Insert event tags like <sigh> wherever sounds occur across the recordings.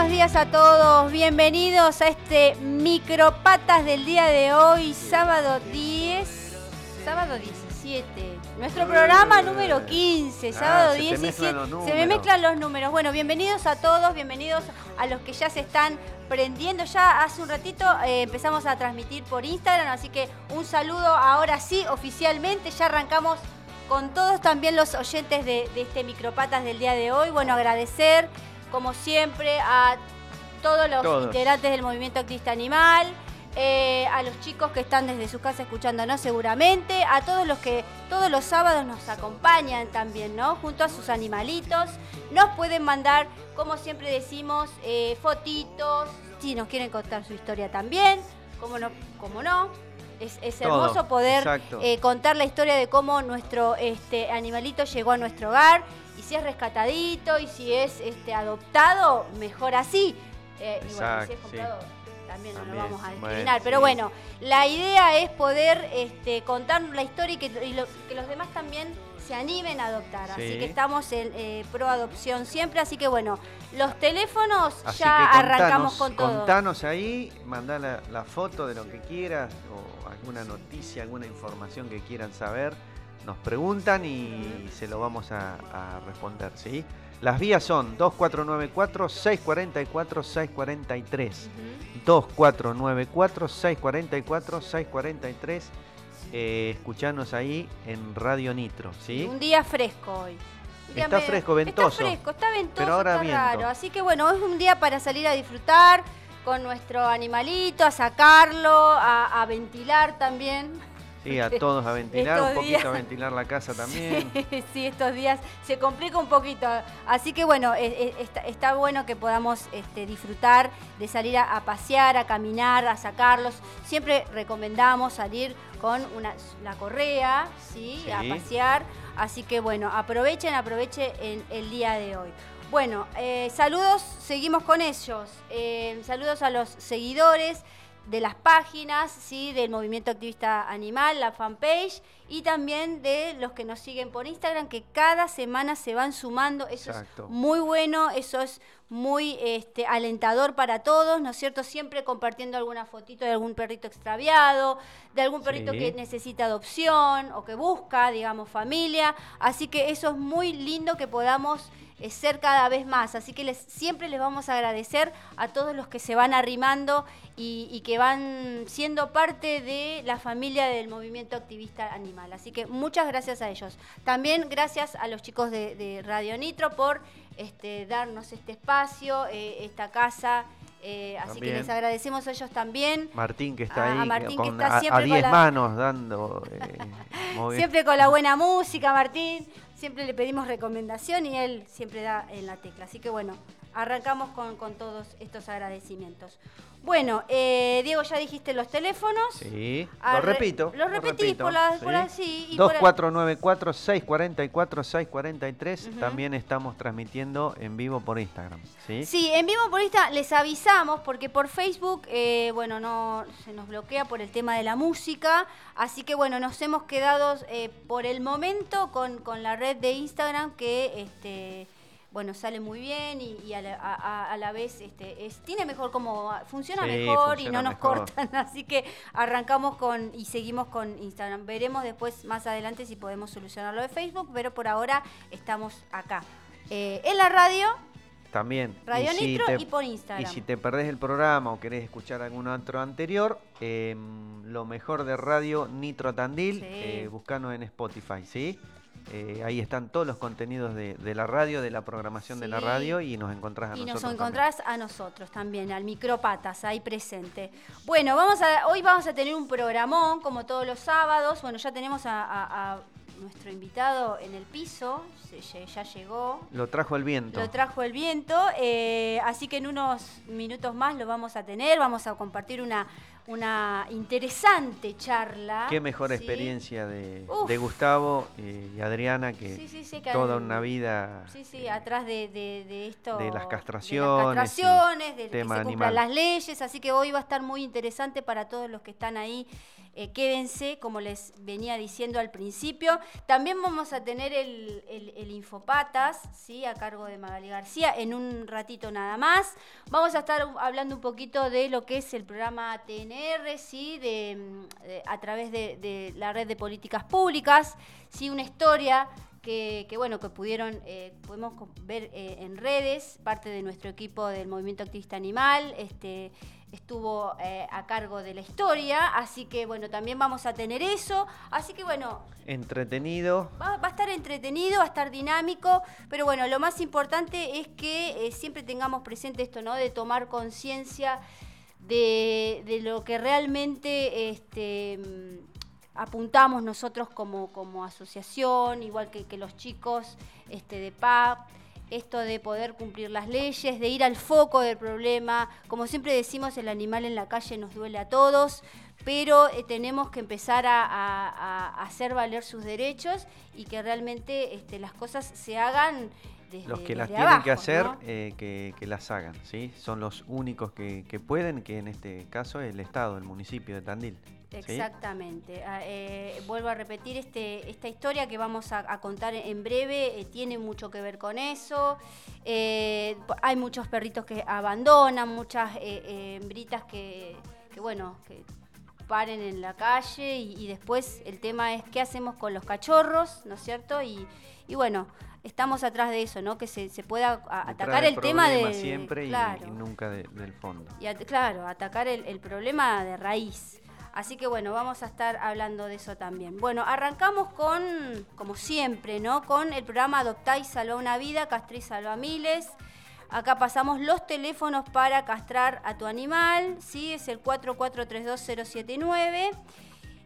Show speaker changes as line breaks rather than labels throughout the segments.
buenos días a todos. Bienvenidos a este Micropatas del día de hoy, sábado 10, sábado 17. Nuestro programa número 15,
Ah,
sábado
se te
17.
mezclan los
Se me mezclan los números. Bueno, bienvenidos a todos, bienvenidos a los que ya se están prendiendo. Ya hace un ratito eh, empezamos a transmitir por Instagram, así que un saludo ahora sí, oficialmente. Ya arrancamos con todos también los oyentes de, de este Micropatas del día de hoy. Bueno, agradecer, como siempre, a todos los
Todos.
integrantes del movimiento activista animal, eh, a los chicos que están desde su casa escuchándonos seguramente, a todos los que todos los sábados nos acompañan también, ¿no? Junto a sus animalitos. Nos pueden mandar, como siempre decimos, eh, fotitos, si nos quieren contar su historia también, como no, como no. Es, es
Todo,
hermoso poder eh, contar la historia de cómo nuestro este, animalito llegó a nuestro hogar y si es rescatadito y si es este, adoptado, mejor así. Eh, y bueno, si es
sí.
comprado, también no lo vamos a discriminar. Pero
sí.
bueno, la idea es poder este, contar la historia y que, y lo- que los demás también se animen a adoptar. Así
Sí.
que estamos en eh, pro adopción siempre. Así que bueno, los teléfonos
Así
ya arrancamos con todo.
Contanos ahí, mandá la, la foto de lo que quieras o alguna noticia, alguna información que quieran saber. Nos preguntan y se lo vamos a, a responder, ¿sí? Las vías son 2494-644-643.
Ujú.
2494-644-643. Eh, escuchanos ahí en Radio Nitro, ¿sí?
Un día fresco hoy. Día
Está
medio-
fresco, ventoso.
Está fresco, está ventoso,
Pero ahora
está
viento.
raro. Así que bueno, es un día para salir a disfrutar con nuestro animalito, a sacarlo, a, a ventilar también.
Sí, a todos a ventilar, un poquito
días-
a ventilar la casa <laughs> también.
Sí, <laughs> sí, estos días se complica un poquito. Así que bueno, está, está bueno que podamos este, disfrutar de salir a, a pasear, a caminar, a sacarlos. Siempre recomendamos salir con una, la correa, ¿sí?
Sí.
A pasear. Así que bueno, aprovechen, aprovechen el, el día de hoy. Bueno, eh, saludos, seguimos con ellos. Eh, saludos a los seguidores de las páginas, ¿sí? del Movimiento Activista Animal, la fanpage, y también de los que nos siguen por Instagram, que cada semana se van sumando. Eso
Exacto.
es muy bueno, eso es muy este, alentador para todos, ¿no es cierto? Siempre compartiendo alguna fotito de algún perrito extraviado, de algún perrito
Sí.
que necesita adopción o que busca, digamos, familia. Así que eso es muy lindo que podamos eh, ser cada vez más. Así que les, siempre les vamos a agradecer a todos los que se van arrimando y, y que van siendo parte de la familia del movimiento activista animal. Así que muchas gracias a ellos. También gracias a los chicos de, de Radio Nitro por este, darnos este espacio, eh, esta casa. eh, así que les agradecemos a ellos también.
Está
A-
ahí
a Martín que está
a- a
siempre con
10
la-
manos dando. eh, <laughs>
Siempre con la buena música, Martín. Siempre le pedimos recomendación y él siempre da en la tecla. Así que bueno, arrancamos con, con todos estos agradecimientos. Bueno, eh, Diego, ya dijiste los teléfonos.
Sí, lo
Arre-
repito.
lo repetís por la- por así y por-
2494-644-643.
Ujú.
También estamos transmitiendo en vivo por Instagram. ¿sí?
Sí, en vivo por Insta les avisamos porque por Facebook, eh, bueno, no se nos bloquea por el tema de la música, así que bueno, nos hemos quedado eh, por el momento con, con la red de Instagram que, este, bueno, sale muy bien y, y a, la, a- a- la vez este, es, tiene mejor como funciona
Sí,
mejor y no nos
mejor.
cortan, <laughs> así que arrancamos con y seguimos con Instagram. Veremos después más adelante si podemos solucionar lo de Facebook, pero por ahora estamos acá. Eh, en la radio
También.
Radio
Y si
Nitro
te-
y por Instagram.
Y si te perdés el programa o querés escuchar algún otro anterior, eh, lo mejor de Radio Nitro Tandil,
Sí.
eh, buscanos en Spotify, ¿sí? Eh, ahí están todos los contenidos de, de la radio, de la programación de la radio y nos encontrás a
Y nos
nosotros. también.
encontrás a nosotros también, al Micropatas, ahí presente. Bueno, vamos a, hoy vamos a tener un programón, como todos los sábados. Bueno, ya tenemos a, a- a nuestro invitado en el piso, se- ya llegó.
Lo trajo el viento.
Lo trajo el viento, eh, así que en unos minutos más lo vamos a tener, vamos a compartir una, una interesante charla.
Qué mejor
¿sí?
experiencia de, de Gustavo eh, y Adriana que
Sí, sí, sí, que
toda una vida
Sí, sí, atrás de, de- de esto.
De las
De
castraciones
las castraciones, de que se
tema
cumplan las leyes. Así que hoy va a estar muy interesante para todos los que están ahí eh, quédense, como les venía diciendo al principio. También vamos a tener el, Infopatas, ¿sí? a cargo de Magali García, en un ratito nada más. Vamos a estar hablando un poquito de lo que es el programa TNR, ¿sí? de, a través de, la red de políticas públicas, ¿sí? una historia que, bueno, que pudieron, eh, podemos ver eh, en redes, parte de nuestro equipo del Movimiento Activista Animal, este, estuvo eh, a cargo de la historia, así que bueno, también vamos a tener eso, así que bueno...
Entretenido.
Va, a estar entretenido, va a estar dinámico, pero bueno, lo más importante es que siempre tengamos presente esto, ¿no? De tomar conciencia de, de, lo que realmente... Este, apuntamos nosotros como, como asociación, igual que, que los chicos este, de PAP, esto de poder cumplir las leyes, de ir al foco del problema. Como siempre decimos, el animal en la calle nos duele a todos, pero eh, tenemos que empezar a, hacer valer sus derechos y que realmente este, las cosas se hagan desde,
los que las tienen que hacer, eh, que, las hagan, ¿sí? Son los únicos que, que, pueden, que en este caso es el Estado, el municipio de Tandil.
Exactamente. Ah, eh, vuelvo a repetir, este, esta historia que vamos a, contar en breve eh, tiene mucho que ver con eso. Eh, hay muchos perritos que abandonan, muchas hembritas que, bueno, que paren en la calle y, después el tema es qué hacemos con los cachorros, ¿no es cierto? Y, bueno, estamos atrás de eso, ¿no? Que se, pueda atacar el tema de...
siempre y, nunca del fondo.
Y claro, atacar el problema de raíz. Así que bueno, vamos a estar hablando de eso también. Bueno, arrancamos con, como siempre, ¿no? Con el programa Adoptá y Salva una Vida, Castré y Salva Miles. Acá pasamos los teléfonos para castrar a tu animal, ¿sí? Es el 4432079.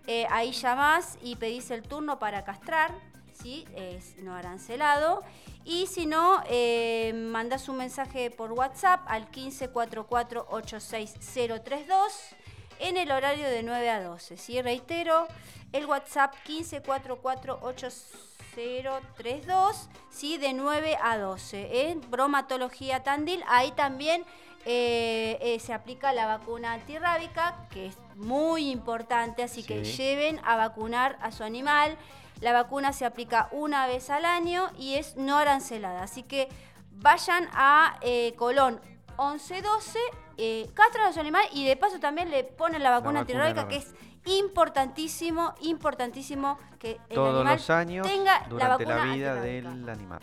Eh, ahí llamás y pedís el turno para castrar, ¿sí? Es no arancelado. Y si no, eh, mandás un mensaje por WhatsApp al 1544-86032 en el horario de 9 a 12. ¿sí? Reitero, el WhatsApp 15448032, ¿sí? de 9 a 12. En ¿eh? bromatología Tandil, ahí también eh, eh, se aplica la vacuna antirrábica, que es muy importante, así sí. que lleven a vacunar a su animal. La vacuna se aplica una vez al año y es no arancelada, así que vayan a eh, Colón 11, 12, eh, castran a los animales y de paso también le ponen la vacuna, antirrábica, que es importantísimo, importantísimo que el
Todos
animal
los años durante la, vida del animal.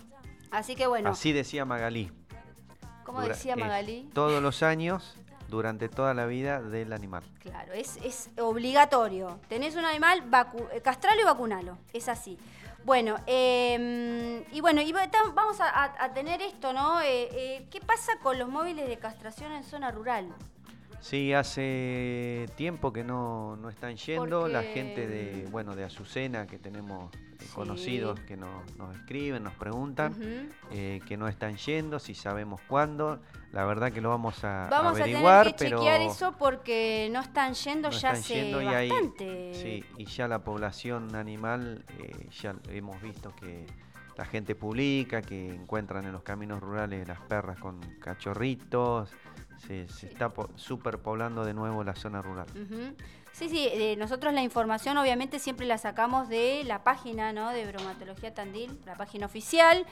Así que bueno.
Así decía Magalí.
¿Cómo decía eh, Magalí?
Todos los años durante toda la vida del animal.
Claro, es, es obligatorio. Tenés un animal, castralo y vacunalo. Es así. Bueno, em, y bueno, y vamos a, tener esto, ¿no? Eh, eh, ¿Qué pasa con los móviles de castración en zona rural?
Sí, hace tiempo que no, no están yendo. La gente de, bueno, de Azucena, que tenemos conocidos que nos, escriben, nos preguntan, eh, que no están yendo, si sabemos cuándo. La verdad que lo vamos a
vamos
averiguar,
a tener que chequear eso porque no están yendo ya hace
bastante. sí, y ya la población animal, eh, ya hemos visto que la gente publica que encuentran en los caminos rurales las perras con cachorritos, se, se está superpoblando de nuevo la zona rural.
Sí, sí, eh, nosotros la información obviamente siempre la sacamos de la página ¿no? de Bromatología Tandil, la página oficial.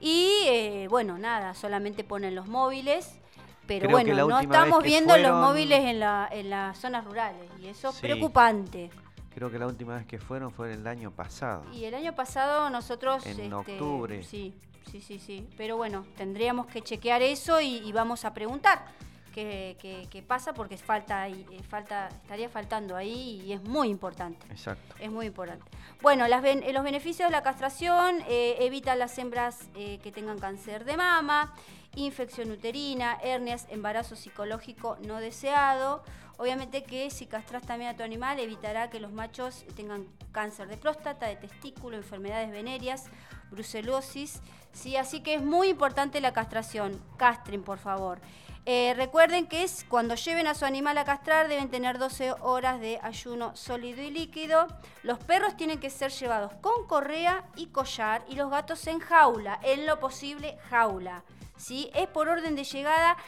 Y eh, bueno, nada, solamente ponen los móviles. Pero bueno, no estamos viendo los móviles en, la, en las zonas rurales y eso es preocupante.
Creo que la última vez que fueron fue el año pasado.
Y el año pasado nosotros...
En este, octubre.
Sí, sí, sí, sí. Pero bueno, tendríamos que chequear eso y vamos a preguntar qué, pasa porque falta, eh, falta, estaría faltando ahí y es muy importante.
Exacto.
Es muy importante. Bueno, las, eh, los beneficios de la castración eh, evita las hembras que tengan cáncer de mama, infección uterina, hernias, embarazo psicológico no deseado. Obviamente que si castras también a tu animal evitará que los machos tengan cáncer de próstata, de testículo, enfermedades venéreas, brucelosis. Sí, así que es muy importante la castración. Castren, por favor. Eh, recuerden que es cuando lleven a su animal a castrar deben tener 12 horas de ayuno sólido y líquido. Los perros tienen que ser llevados con correa y collar y los gatos en jaula, en lo posible jaula. ¿sí? Es por orden de llegada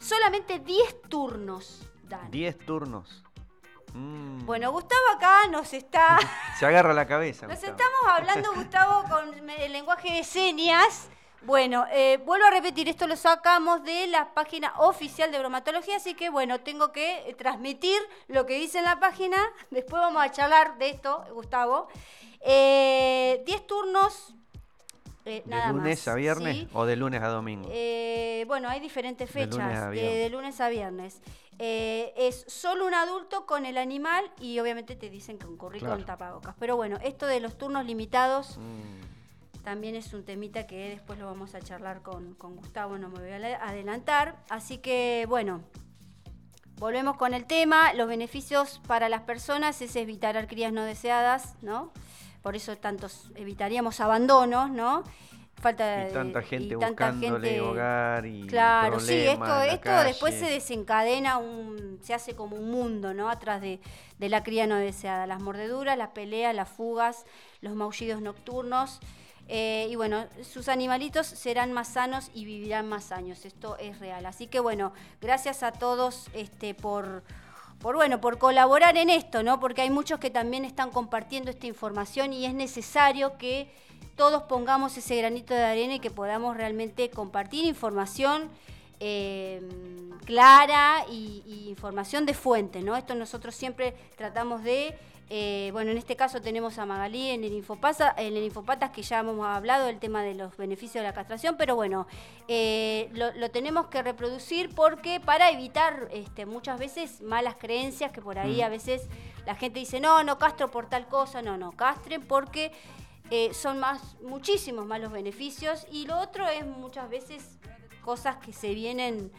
solamente 10 turnos. Dan.
10 turnos. Mm.
Bueno, Gustavo acá nos está...
Se agarra la cabeza.
Nos
Gustavo.
estamos hablando, Gustavo, con el lenguaje de señas. Bueno, eh, vuelvo a repetir, esto lo sacamos de la página oficial de bromatología, así que bueno, tengo que eh, transmitir lo que dice en la página. <laughs> Después vamos a charlar de esto, Gustavo. Eh, 10 turnos, eh,
¿De
nada
lunes
más,
a viernes
¿sí?
o de lunes a domingo?
Eh, bueno, hay diferentes
De lunes
fechas,
a
de,
viernes.
de lunes a viernes. Eh, es solo un adulto con el animal y obviamente te dicen que concurrir
Claro.
con tapabocas. Pero bueno, esto de los turnos limitados
Mm.
También es un temita que después lo vamos a charlar con, con Gustavo, no me voy a adelantar. Así que bueno, volvemos con el tema. Los beneficios para las personas es evitar crías no deseadas, ¿no? Por eso tantos evitaríamos abandonos, ¿no? Falta
Y tanta gente
y tanta
buscándole
gente-
hogar y
Claro, sí, esto, esto después se desencadena, un, se hace como un mundo, ¿no? Atrás de, de la cría no deseada. Las mordeduras, las peleas, las fugas, los maullidos nocturnos. Eh, y bueno, sus animalitos serán más sanos y vivirán más años. Esto es real. Así que bueno, gracias a todos este, por, por bueno, por colaborar en esto, ¿no? Porque hay muchos que también están compartiendo esta información y es necesario que todos pongamos ese granito de arena y que podamos realmente compartir información eh, clara y, y información de fuente, ¿no? Esto nosotros siempre tratamos de, eh, bueno, en este caso tenemos a Magalí en el Infopasa, en el Infopatas que ya hemos hablado del tema de los beneficios de la castración, pero bueno, eh, lo, lo tenemos que reproducir porque para evitar este, muchas veces malas creencias que por ahí
Mm.
a veces la gente dice, no, no castro por tal cosa, no, no, castren porque eh, son más, muchísimos más los beneficios y lo otro es muchas veces cosas que se vienen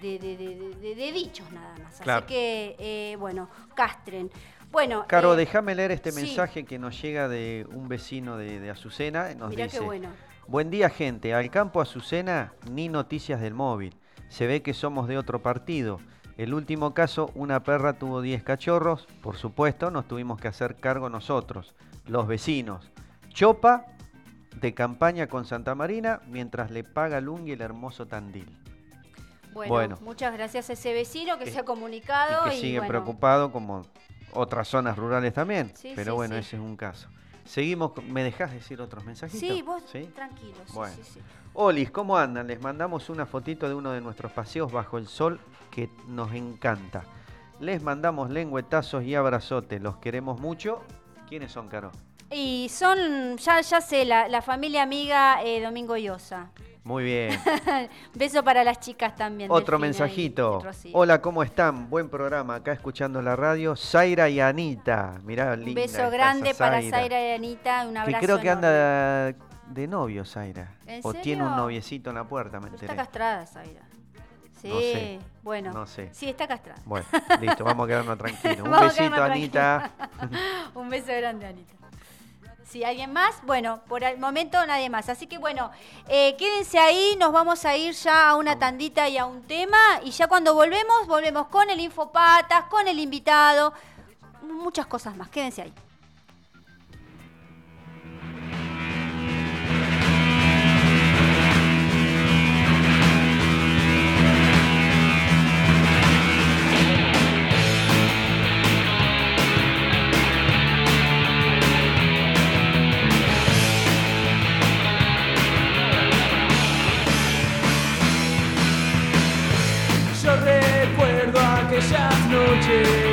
de, de- de- de- dichos nada más.
Claro.
Así que, eh, bueno, castren. Bueno,
Caro,
eh,
déjame leer este
sí.
mensaje que nos llega de un vecino de, de Azucena. Nos
mirá
dice,
qué bueno.
Buen día, gente. Al campo Azucena, ni noticias del móvil. Se ve que somos de otro partido. El último caso, una perra tuvo 10 cachorros. Por supuesto, nos tuvimos que hacer cargo nosotros, los vecinos. Chopa de campaña con Santa Marina mientras le paga Lungui el hermoso Tandil.
Bueno,
bueno.
muchas gracias a ese vecino que
Que-
se ha comunicado.
Y que sigue
bueno,
preocupado como otras zonas rurales también.
Sí,
Pero
sí,
bueno,
sí.
ese es un caso. Seguimos, con- ¿me dejás decir otros mensajitos?
Sí, vos
¿Sí?
tranquilo. sí,
Bueno. Olis, ¿cómo andan? Les mandamos una fotito de uno de nuestros paseos bajo el sol que nos encanta. Les mandamos lengüetazos y abrazotes. Los queremos mucho. ¿Quiénes son, Caro?
Y son, ya, ya sé, la, la familia amiga eh, Domingo Llosa.
Muy bien. <laughs>
Beso para las chicas también.
Otro mensajito. Hola, ¿cómo están? Buen programa. Acá escuchando la radio. Zaira y Anita. Mirá,
Un
linda.
beso grande para Zaira y Anita. Un
Que
abrazo.
creo que
enorme.
anda de novio, Zaira.
¿En
O tiene un noviecito en la puerta, me
Pero
enteré.
Está castrada, Zaira. Sí,
No sé,
bueno.
no sé.
Sí, está castrada.
Bueno, listo, vamos a quedarnos tranquilos. <laughs> Un besito, Anita. <laughs>
Un beso grande, Anita. Si alguien más, bueno, por el momento nadie más. Así que bueno, eh, quédense ahí, nos vamos a ir ya a una tandita y a un tema. Y ya cuando volvemos, volvemos con el Infopatas, con el invitado, muchas cosas más. Quédense ahí.
Noches.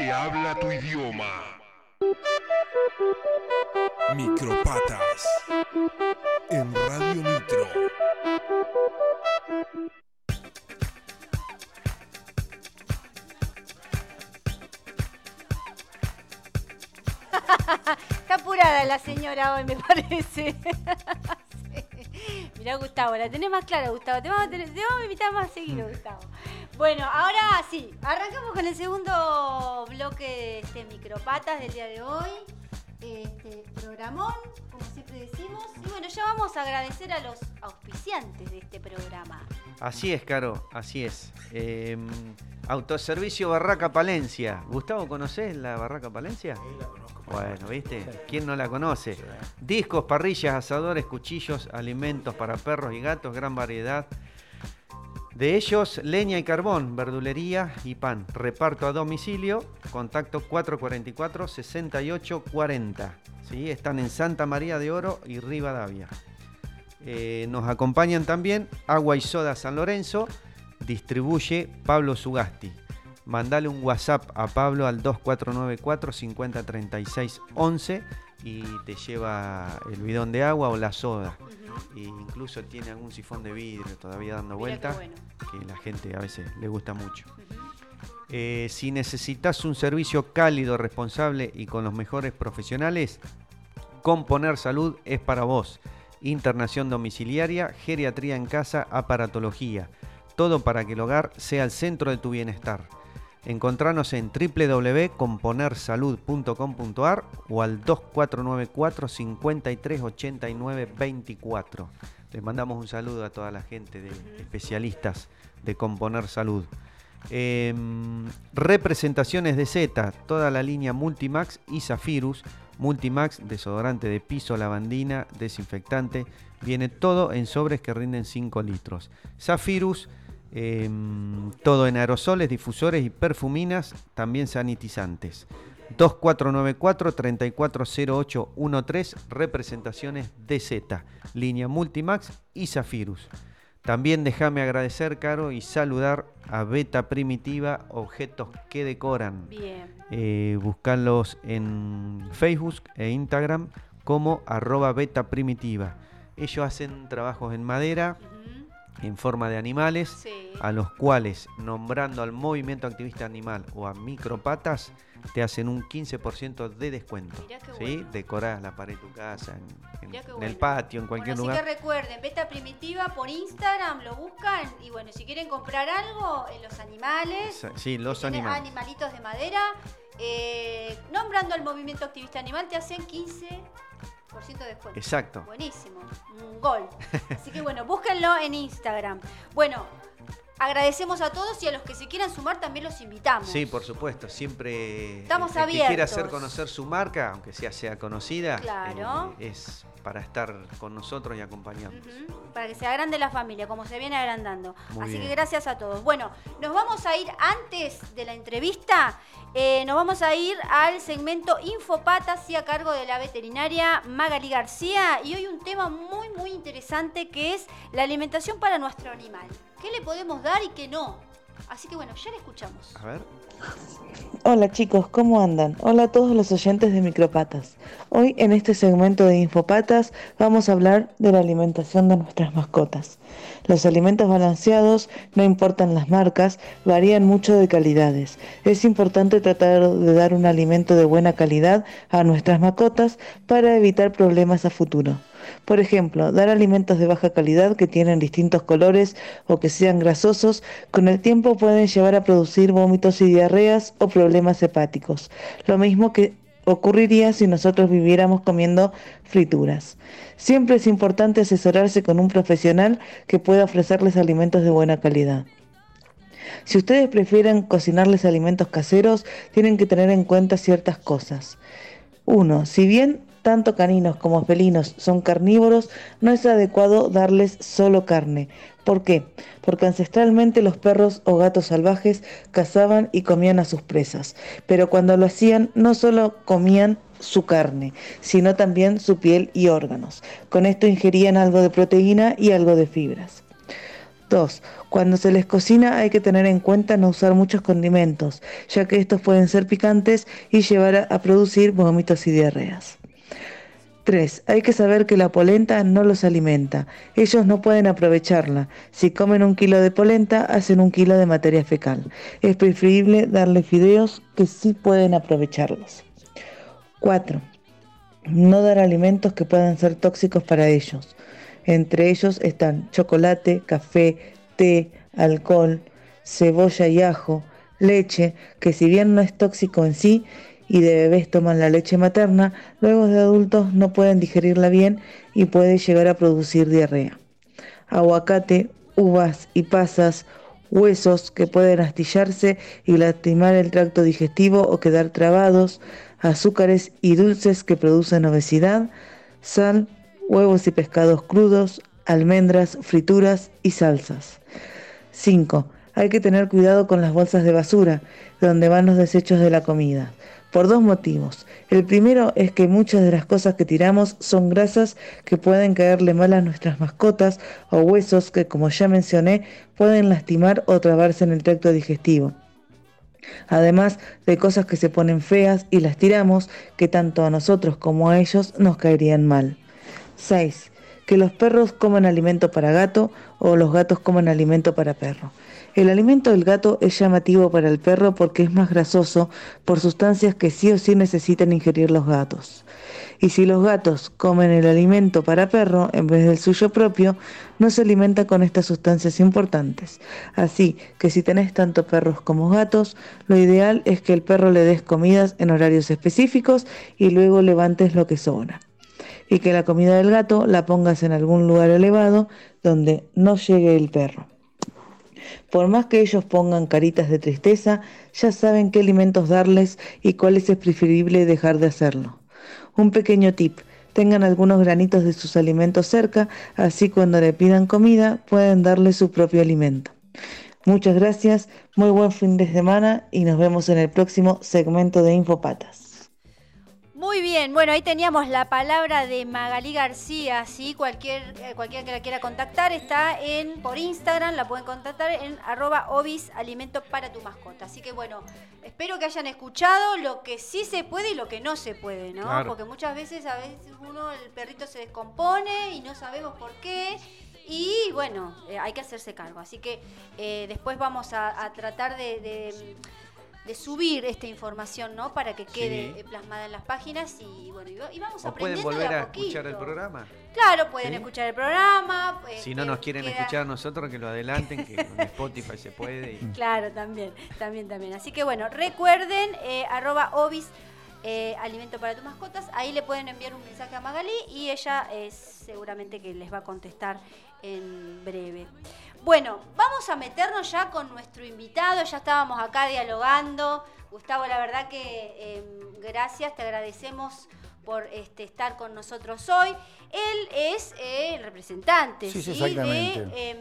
Que
habla tu idioma. Micropatas en Radio Nitro. <laughs>
Está apurada la señora hoy, me parece. <laughs> <laughs> Mirá, Gustavo, la tenés más clara, Gustavo. Te vamos, a tener- te vamos a invitar más seguido, Gustavo. Bueno, ahora sí, arrancamos con el segundo bloque de este Micropatas del día de hoy. Este programón, como siempre decimos. Y bueno, ya vamos a agradecer a los auspiciantes de este programa.
Así es, Caro, así es. Eh, autoservicio Barraca Palencia. Gustavo, ¿conoces la Barraca Palencia? Sí, la conozco. Bueno, ¿viste? ¿Quién no la conoce? Discos, parrillas, asadores, cuchillos, alimentos para perros y gatos, gran variedad. De ellos, leña y carbón, verdulería y pan. Reparto a domicilio, contacto 444-6840. ¿sí? Están en Santa María de Oro y Rivadavia. Eh, nos acompañan también Agua y Soda San Lorenzo, distribuye Pablo Sugasti. Mandale un WhatsApp a Pablo al 2494 5036 11 y te lleva el bidón de agua o la soda. E incluso tiene algún sifón de vidrio todavía dando vueltas,
bueno.
que la gente a veces le gusta mucho. Eh, si necesitas un servicio cálido, responsable y con los mejores profesionales, Componer Salud es para vos. Internación domiciliaria, geriatría en casa, aparatología. Todo para que el hogar sea el centro de tu bienestar. Encontranos en www.componersalud.com.ar o al 2494 5389 24. Les mandamos un saludo a toda la gente de especialistas de Componer Salud. Em, representaciones de Z, toda la línea Multimax y Zafirus. Multimax, desodorante de piso, lavandina, desinfectante. Viene todo en sobres que rinden 5 litros. Zafirus, em, todo en aerosoles, difusores y perfuminas, también sanitizantes. 2494-340813, representaciones de Z, línea Multimax y Zafirus. También déjame agradecer, Caro, y saludar a Beta Primitiva, objetos que decoran.
Bien.
Eh, buscarlos en Facebook e Instagram como arroba Beta Primitiva. Ellos hacen trabajos en madera. En forma de animales,
Sí.
a los cuales, nombrando al movimiento activista animal o a micropatas, te hacen un 15% de descuento. ¿sí?
bueno.
Decorás la pared de tu casa, en, en-
Mirá qué
en
bueno.
el patio, en cualquier
bueno,
lugar.
Así que recuerden, Beta Primitiva por Instagram, lo buscan y bueno, si quieren comprar algo, en los animales,
Sí, los animales.
animalitos de madera, eh, nombrando al movimiento activista animal, te hacen 15% de descuento.
Exacto.
Buenísimo, un gol. <laughs> Así que bueno, búsquenlo en Instagram. Bueno, agradecemos a todos y a los que se quieran sumar también los invitamos.
Sí, por supuesto. Siempre
Estamos
el que quiera
abiertos.
hacer conocer su marca, aunque sea sea conocida,
Claro.
eh, es para estar con nosotros y acompañarnos.
Para que se agrande la familia, como se viene agrandando.
Muy
Así
bien.
que gracias a todos. Bueno, nos vamos a ir antes de la entrevista, eh, nos vamos a ir al segmento Infopatas y a cargo de la veterinaria Magali García. Y hoy un tema muy, muy interesante que es la alimentación para nuestro animal. ¿Qué le podemos dar y qué no? Así que bueno, ya la escuchamos.
A ver.
Hola chicos, ¿cómo andan? Hola a todos los oyentes de Micropatas. Hoy en este segmento de Infopatas vamos a hablar de la alimentación de nuestras mascotas. Los alimentos balanceados, no importan las marcas, varían mucho de calidades. Es importante tratar de dar un alimento de buena calidad a nuestras mascotas para evitar problemas a futuro. Por ejemplo, dar alimentos de baja calidad que tienen distintos colores o que sean grasosos, con el tiempo pueden llevar a producir vómitos y diarreas o problemas hepáticos. Lo mismo que ocurriría si nosotros viviéramos comiendo frituras. Siempre es importante asesorarse con un profesional que pueda ofrecerles alimentos de buena calidad. Si ustedes prefieren cocinarles alimentos caseros, tienen que tener en cuenta ciertas cosas. Uno, si bien tanto caninos como felinos son carnívoros, no es adecuado darles solo carne. ¿Por qué? Porque ancestralmente los perros o gatos salvajes cazaban y comían a sus presas, pero cuando lo hacían no solo comían su carne, sino también su piel y órganos. Con esto ingerían algo de proteína y algo de fibras. 2. Cuando se les cocina hay que tener en cuenta no usar muchos condimentos, ya que estos pueden ser picantes y llevar a, a producir vómitos y diarreas. 3. Hay que saber que la polenta no los alimenta. Ellos no pueden aprovecharla. Si comen un kilo de polenta, hacen un kilo de materia fecal. Es preferible darle fideos que sí pueden aprovecharlos. 4. No dar alimentos que puedan ser tóxicos para ellos. Entre ellos están chocolate, café, té, alcohol, cebolla y ajo, leche, que si bien no es tóxico en sí, y de bebés toman la leche materna, luego de adultos no pueden digerirla bien y puede llegar a producir diarrea. Aguacate, uvas y pasas, huesos que pueden astillarse y lastimar el tracto digestivo o quedar trabados, azúcares y dulces que producen obesidad, sal, huevos y pescados crudos, almendras, frituras y salsas. 5. Hay que tener cuidado con las bolsas de basura, donde van los desechos de la comida por dos motivos. El primero es que muchas de las cosas que tiramos son grasas que pueden caerle mal a nuestras mascotas o huesos que, como ya mencioné, pueden lastimar o trabarse en el tracto digestivo. Además de cosas que se ponen feas y las tiramos que tanto a nosotros como a ellos nos caerían mal. 6. Que los perros coman alimento para gato o los gatos coman alimento para perro. El alimento del gato es llamativo para el perro porque es más grasoso por sustancias que sí o sí necesitan ingerir los gatos. Y si los gatos comen el alimento para perro en vez del suyo propio, no se alimentan con estas sustancias importantes. Así que si tenés tanto perros como gatos, lo ideal es que el perro le des comidas en horarios específicos y luego levantes lo que sobra. Y que la comida del gato la pongas en algún lugar elevado donde no llegue el perro. Por más que ellos pongan caritas de tristeza, ya saben qué alimentos darles y cuáles es preferible dejar de hacerlo. Un pequeño tip. Tengan algunos granitos de sus alimentos cerca, así cuando le pidan comida pueden darle su propio alimento. Muchas gracias, muy buen fin de semana y nos vemos en el próximo segmento de Infopatas.
Muy bien, bueno, ahí teníamos la palabra de Magalí García, ¿sí? Cualquier, eh, cualquiera que la quiera contactar está en por Instagram, la pueden contactar en arroba obis alimento para tu mascota. Así que bueno, espero que hayan escuchado lo que sí se puede y lo que no se puede, ¿no?
Claro.
Porque muchas veces a veces uno, el perrito se descompone y no sabemos por qué. Y bueno, eh, hay que hacerse cargo. Así que eh, después vamos a, a tratar de, de- de subir esta información, ¿no? Para que quede
Sí.
eh, plasmada en las páginas y bueno, y, va- y vamos
O pueden
aprendiendo
volver
de a
a escuchar el programa.
Claro, pueden
Sí.
escuchar el programa. eh,
Si no nos quieren
queda-
escuchar a nosotros, que lo adelanten, que con Spotify se puede. y- <laughs>
Claro, también, también, también. Así que bueno, recuerden, eh, arroba obis, eh, alimento para tus mascotas, ahí le pueden enviar un mensaje a Magalí y ella eh, seguramente que les va a contestar en breve. Bueno, vamos a meternos ya con nuestro invitado, ya estábamos acá dialogando. Gustavo, la verdad que eh, gracias, te agradecemos por este, estar con nosotros hoy. Él es eh, el representante
Sí, sí,
¿sí?
exactamente.
de em,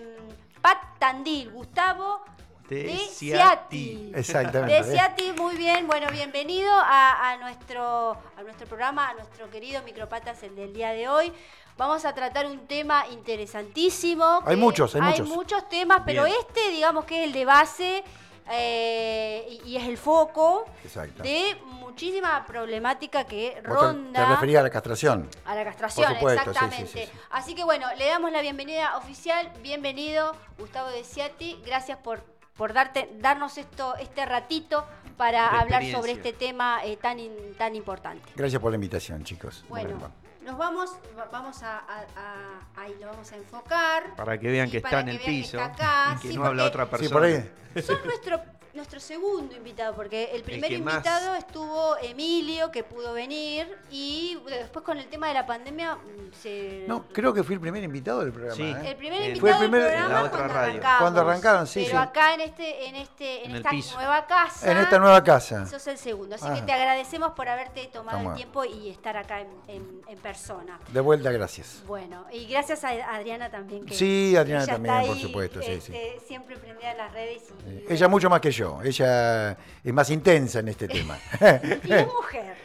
Pat Tandil, Gustavo
De Ciati.
Exactamente.
De Ciati, muy bien. Bueno, bienvenido a, a nuestro, a nuestro programa, a nuestro querido Micropatas, el del día de hoy. Vamos a tratar un tema interesantísimo.
Hay muchos, hay muchos.
muchos temas, pero
Bien.
este, digamos que es el de base eh, y, y es el foco
Exacto.
de muchísima problemática que
Vos te-
ronda.
Te refería a la castración.
A la castración,
Por supuesto, sí,
exactamente.
sí, sí, sí.
Así que bueno, le damos la bienvenida oficial. Bienvenido, Gustavo de Ciati. Gracias por, por darte, darnos esto, este ratito para hablar sobre este tema eh, tan, in- tan importante.
Gracias por la invitación, chicos.
Bueno,
Bueno,
nos vamos, va- vamos a, a- a- ahí lo vamos a enfocar.
Para que vean que está en
que
el
que
piso
está acá,
y que
sí,
no habla otra
Sí,
persona.
por ahí.
Son nuestro, nuestro segundo invitado, porque el primer
más-
invitado estuvo Emilio, que pudo venir, y después con el tema de la pandemia mm, se...
No, creo que fui el primer invitado del programa.
Sí.
¿eh?
El primer
Eh,
invitado
Fue el primer-
del
en la
programa
otra
cuando
radio.
arrancamos.
Cuando arrancaron, sí,
Pero
sí.
acá en este, en este, en, esta nueva casa.
En esta nueva casa.
Sos el segundo. Así
Ajá.
que te agradecemos por haberte tomado
Vamos.
el tiempo y estar acá en, en- en persona.
De vuelta, gracias.
Bueno, y gracias a Adriana también. Que
Sí, Adriana también, por
ahí,
supuesto, sí,
este, Siempre prendida en las redes. Y,
Ella mucho más que yo. Ella es más intensa en este tema. <laughs>
y es mujer.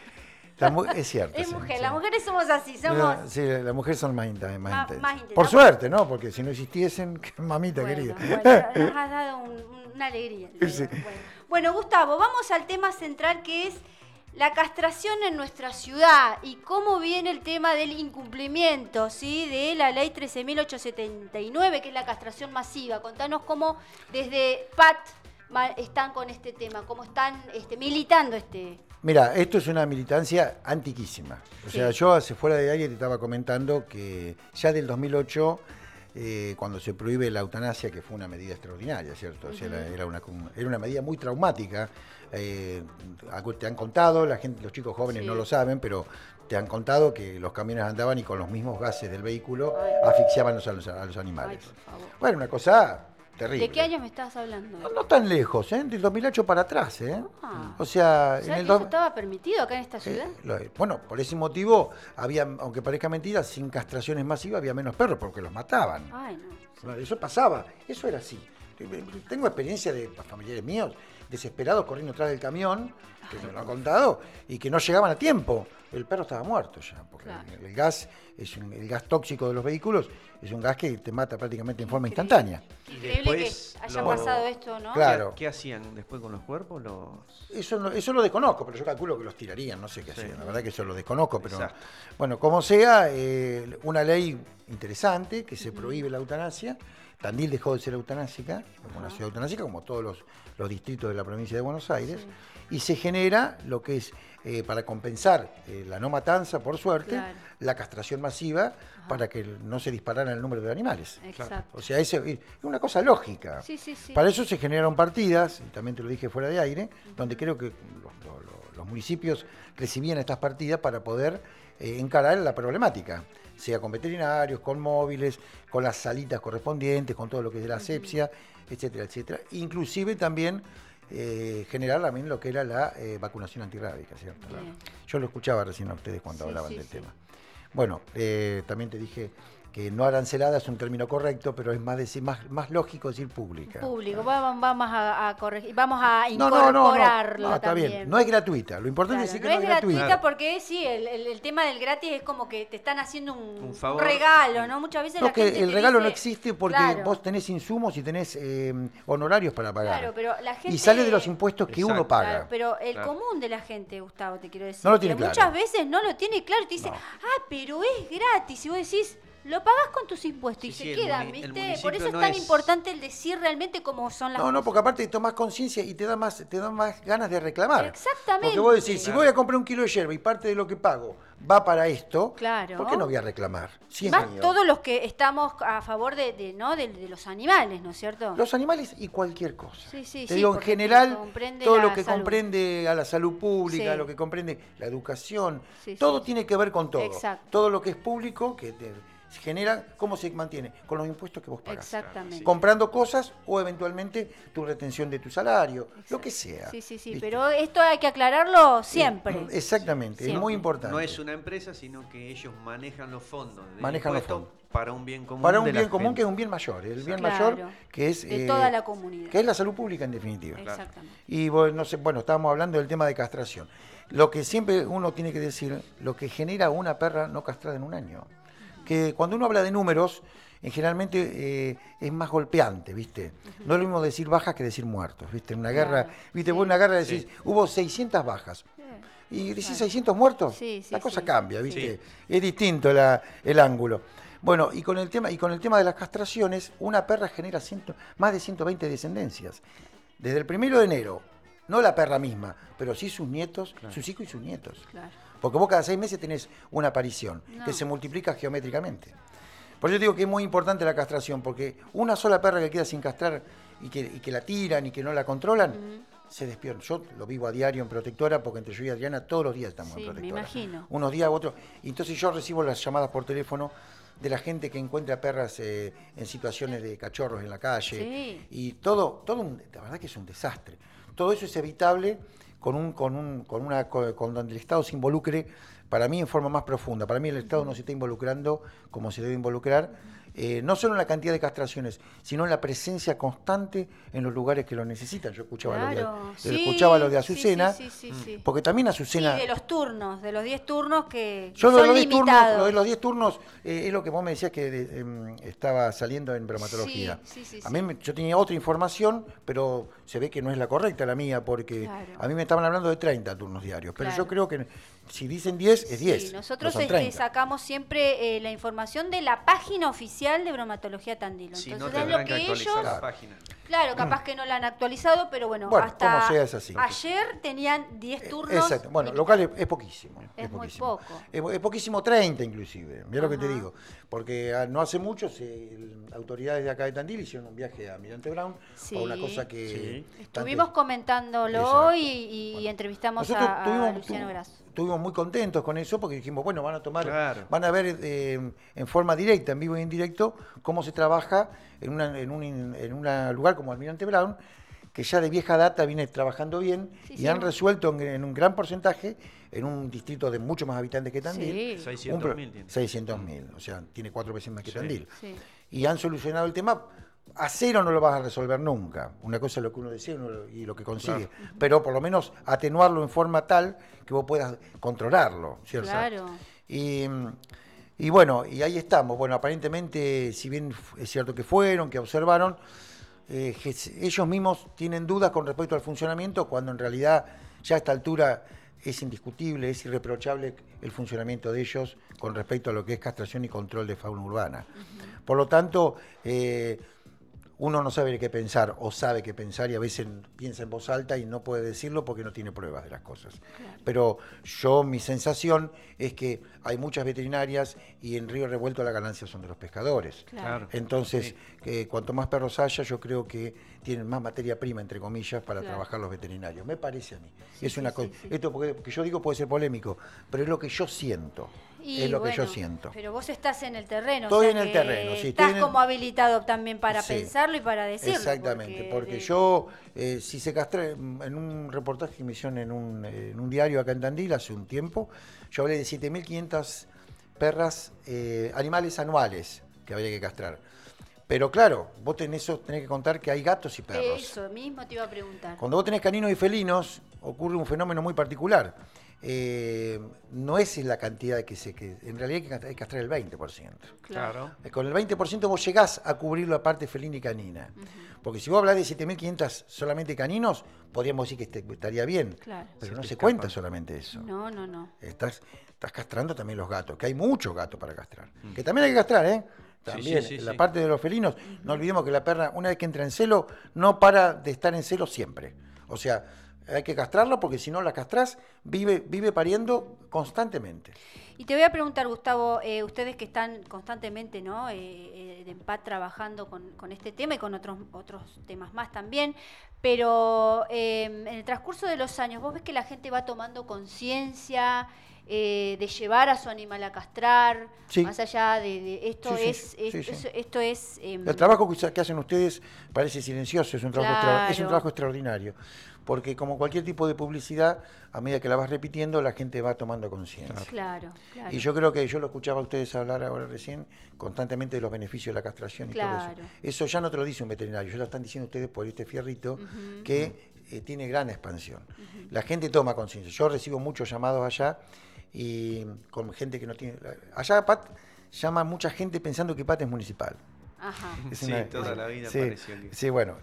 La mu- es cierto.
Es
sí,
mujer.
sí.
Las mujeres somos así. Somos.
La- Sí, las mujeres son más, Más- intensas.
más intensas.
Por suerte, ¿no? Porque si no existiesen, <laughs> mamita
Bueno,
querida.
bueno, nos has dado un- una alegría.
Sí.
Bueno. Bueno, Gustavo, vamos al tema central que es la castración en nuestra ciudad y cómo viene el tema del incumplimiento ¿sí? de la ley 13.879, que es la castración masiva. Contanos cómo desde PAT están con este tema, cómo están este, militando este...
Mira, esto es una militancia antiquísima. O sea, yo hace fuera de aire te estaba comentando que ya del 2008, eh, cuando se prohíbe la eutanasia, que fue una medida extraordinaria, ¿cierto? O sea, era, era una, era una medida muy traumática. eh, te han contado, la gente, los chicos jóvenes
Sí.
no lo saben, pero te han contado que los camiones andaban y con los mismos gases del vehículo
Ay.
asfixiaban los- a los, a los animales. Bueno, una cosa terrible.
¿De qué años me estás hablando?
No, no tan lejos, ¿eh? Del 2008 para atrás, ¿eh?
Ah.
O sea,
¿Sabes que
do-
eso estaba permitido acá en esta
eh,
ciudad?
lo- bueno, por ese motivo, había, aunque parezca mentira, sin castraciones masivas había menos perros porque los mataban.
Ay, no.
Eso pasaba, eso era así. Tengo experiencia de familiares míos desesperados corriendo atrás del camión, que me lo han contado, y que no llegaban a tiempo. El perro estaba muerto ya, porque
Claro.
el, el gas es un- el gas tóxico de los vehículos es un gas que te mata prácticamente en forma
Increíble.
instantánea.
Increíble
después
que haya
lo-
pasado esto, ¿no?
Claro.
¿Qué, qué hacían después con los cuerpos? Los...
Eso, no- eso lo desconozco, pero yo calculo que los tirarían, no sé qué
Sí.
hacían. La verdad que eso lo desconozco, pero
Exacto.
bueno, como sea, eh, una ley interesante que se prohíbe la eutanasia. Tandil dejó de ser eutanásica, como una ciudad eutanásica, como todos los, los distritos de la provincia de Buenos Aires, y se genera lo que es, eh, para compensar eh, la no matanza, por suerte,
Claro.
la castración masiva para que no se disparara el número de animales.
Exacto.
O sea, es es una cosa lógica.
Sí, sí, sí.
Para eso se generaron partidas, y también te lo dije fuera de aire, donde creo que los, los- los- los municipios recibían estas partidas para poder eh, encarar la problemática, sea con veterinarios, con móviles, con las salitas correspondientes, con todo lo que es la asepsia, etcétera, etcétera. Inclusive también eh, generar también lo que era la eh, vacunación antirrábica, ¿cierto?
Bien.
Yo lo escuchaba recién a ustedes cuando
Sí,
hablaban
sí,
del
sí.
tema. Bueno, eh, también te dije que no arancelada es un término correcto, pero es más, decir, más, más lógico decir pública.
Público, vamos, vamos a, a corregir, vamos a
No, no, no, no,
incorporarlo
no, está
también.
bien. No es gratuita. Lo importante
Claro,
es decir que
no
no,
es
gratuita.
gratuita porque sí, el, el- el tema del gratis es como que te están haciendo un,
Un favor.
regalo, ¿no? Muchas veces
No,
la
que
gente
el regalo no existe porque
Claro.
vos tenés insumos y tenés eh, honorarios para pagar.
Claro, pero la gente...
y sale de los impuestos que uno paga.
Claro, pero el
Claro.
común de la gente, Gustavo, te quiero decir,
No lo
que
tiene claro.
muchas veces no lo tiene claro te dice,
No.
ah, pero es gratis. Y vos decís, lo pagás con tus impuestos y
Sí,
se quedan, ¿viste? Por eso es tan
es-
importante el decir realmente cómo son las
No, no,
cosas.
porque aparte tomás conciencia y te da más, te da más ganas de reclamar.
Exactamente.
Porque vos decís, si voy a comprar un kilo de yerba y parte de lo que pago va para esto,
Claro.
¿por qué no voy a reclamar? Si es
Más todos los que estamos a favor de, de, ¿no? de, de los animales, ¿no es cierto?
Los animales y cualquier cosa.
Sí, sí,
Te
sí,
digo, en general,
comprende
todo lo que
salud.
comprende a la salud pública,
Sí.
lo que comprende la educación,
Sí,
todo
sí.
tiene que ver con todo.
Exacto.
Todo lo que es público, que te genera, ¿cómo se mantiene? Con los impuestos que vos pagas.
Exactamente.
Comprando cosas o eventualmente tu retención de tu salario, lo que sea.
Sí, sí, sí,
¿viste?
pero esto hay que aclararlo siempre. <clears throat>
Exactamente, es muy importante.
No es una empresa, sino que ellos manejan los fondos. del
Manejan los fondos.
Para un bien común.
Para un
de
bien común
gente.
que es un bien mayor, el bien
Claro.
mayor que es
De
eh,
toda la comunidad.
que es la salud pública en definitiva.
Exactamente.
Y bueno, no sé, bueno, estábamos hablando del tema de castración. Lo que siempre uno tiene que decir, lo que genera una perra no castrada en un año. Que cuando uno habla de números, eh, generalmente eh, es más golpeante, ¿viste? No es lo mismo decir bajas que decir muertos, ¿viste? En una
Claro,
guerra, ¿viste?
sí.
Vos en una guerra decís, hubo 600 bajas. Y decís
Claro.
600 muertos,
Sí, sí,
la cosa
sí.
cambia, ¿viste?
Sí.
Es distinto la- el ángulo. Bueno, y con el tema y con el tema de las castraciones, una perra genera ciento- más de 120 descendencias. Desde el primero de enero, no la perra misma, pero sí sus nietos, sus hijos y sus nietos.
Claro.
Porque vos cada seis meses tenés una aparición
No.
que se multiplica geométricamente. Por eso digo que es muy importante la castración, porque una sola perra que queda sin castrar y que, y que la tiran y que no la controlan, se despiertan. Yo lo vivo a diario en Protectora porque entre yo y Adriana todos los días estamos
Sí,
en
me
Protectora.
imagino.
Unos días u otros. Y entonces yo recibo las llamadas por teléfono de la gente que encuentra perras eh, en situaciones de cachorros en la calle.
Sí.
Y todo, todo un- la verdad que es un desastre. Todo eso es evitable con un, con un, con una, co- con donde el Estado se involucre, para mí en forma más profunda. Para mí el Estado no se está involucrando como se debe involucrar, eh, no solo en la cantidad de castraciones, sino en la presencia constante en los lugares que lo necesitan. Yo escuchaba lo
Claro.
de,
Sí,
escuchaba lo de Azucena,
sí, sí, sí, sí.
porque también
Sí,
Azucena...
de los turnos, de los 10 turnos que
Yo lo de
son
los 10 turnos, lo de los 10 turnos eh, es lo que vos me decías que de- em, estaba saliendo en bromatología.
Sí, sí, sí,
a mí me- yo tenía otra información, pero se ve que no es la correcta la mía, porque
Claro.
a mí me estaban hablando de 30 turnos diarios. Pero
Claro.
yo creo que si dicen 10, es 10.
Sí,
no
nosotros este,
30.
sacamos siempre eh, la información de la página oficial de Bromatología Tandilo.
Si no
Entonces es lo
que
ellos,
la página.
claro, capaz que no la han actualizado, pero bueno,
Bueno,
hasta
como sea, es así.
ayer tenían 10
Eh,
turnos.
Exacto. Bueno, local es, es poquísimo.
Es muy
poquísimo.
poco.
Es, es poquísimo 30 inclusive. Mira lo que te digo. Porque ah, no hace mucho se- el- autoridades de acá de Tandil hicieron un viaje a Mirante Brown
Sí.
para una cosa que...
Estuvimos comentándolo
Exacto.
hoy y, y entrevistamos
Nosotros
a, a
tuvimos-
Luciano
tu-
Grasso.
Estuvimos muy contentos con eso porque dijimos, bueno, van a tomar,
Claro.
van a ver eh, en forma directa, en vivo y en directo, cómo se trabaja en, una- en un in- en un lugar como Almirante Brown, que ya de vieja data viene trabajando bien
Sí,
y
sí.
han resuelto en, en un gran porcentaje, en un distrito de mucho más habitantes que Tandil,
Sí.
un pro-
600.000 tiene.
600.000, o sea, tiene cuatro veces más que
Sí.
Tandil.
Sí.
Y han solucionado el tema. A cero no lo vas a resolver nunca. Una cosa es lo que uno desea y lo que consigue. Pero por lo menos atenuarlo en forma tal que vos puedas controlarlo, ¿cierto?
Claro.
Y, y bueno, y ahí estamos. Bueno, aparentemente, si bien es cierto que fueron, que observaron, eh, ellos mismos tienen dudas con respecto al funcionamiento, cuando en realidad ya a esta altura es indiscutible, es irreprochable el funcionamiento de ellos con respecto a lo que es castración y control de fauna urbana. Por lo tanto, eh, uno no sabe qué pensar o sabe qué pensar y a veces piensa en voz alta y no puede decirlo porque no tiene pruebas de las cosas. Pero yo, mi sensación es que hay muchas veterinarias y en Río Revuelto la ganancia son de los pescadores.
Claro.
Entonces, eh, cuanto más perros haya, yo creo que tienen más materia prima, entre comillas, para
Claro.
trabajar los veterinarios. Me parece a mí.
Sí,
es una
sí,
cosa.
sí.
Esto porque, porque yo digo puede ser polémico, pero es lo que yo siento.
Y
es lo que yo siento.
Pero vos estás en el terreno. o
Estoy
sea
en el terreno, sí,
Estás
el-
como habilitado también para
Sí.
pensarlo y para decirlo.
Exactamente, porque, yo, eh, si se castra, en un reportaje que me hicieron en un, en un diario acá en Tandil hace un tiempo, yo hablé de 7.500 perras, eh, animales anuales que habría que castrar. Pero claro, vos tenés, eso, tenés que contar que hay gatos y perros.
Eso mismo te iba a preguntar.
Cuando vos tenés caninos y felinos, ocurre un fenómeno muy particular. Eh, no es la cantidad que se... Que, en realidad hay que castrar, el 20%.
Claro.
Eh, Con el 20% vos llegás a cubrir la parte felina y canina. Porque si vos hablas de 7.500 solamente caninos, podríamos decir que este- estaría bien.
Claro.
Pero
Se
no se
escapa.
cuenta solamente eso.
No, no, no.
Estás, estás castrando también los gatos, que hay muchos gatos para castrar. Que también hay que castrar, ¿eh? También,
sí, sí,
la
sí.
parte de los felinos, no olvidemos que la perra, una vez que entra en celo, no para de estar en celo siempre. O sea, hay que castrarlo porque si no la castrás, vive, vive pariendo constantemente.
Y te voy a preguntar, Gustavo, eh, ustedes que están constantemente ¿no? Eh, eh, de EMPAT trabajando con, con este tema y con otros, otros temas más también, pero en el transcurso de los años, ¿vos ves que la gente va tomando conciencia eh, de llevar a su animal a castrar?
Sí.
Más allá de, de- esto
Sí,
es,
sí,
esto es em,
El trabajo que hacen ustedes parece silencioso, es un trabajo, es un trabajo extraordinario. Porque como cualquier tipo de publicidad, a medida que la vas repitiendo, la gente va tomando conciencia.
Claro, claro.
Y yo creo que yo lo escuchaba a ustedes hablar ahora recién constantemente de los beneficios de la castración y todo eso. Eso ya no te lo dice un veterinario, ya lo están diciendo ustedes por este fierrito que eh, tiene gran expansión. La gente toma conciencia. Yo recibo muchos llamados allá y con gente que no tiene... Allá Pat llama a mucha gente pensando que Pat es municipal.
Ajá.
Es
Sí, toda la vida
sí,
pareció que-
Sí, bueno,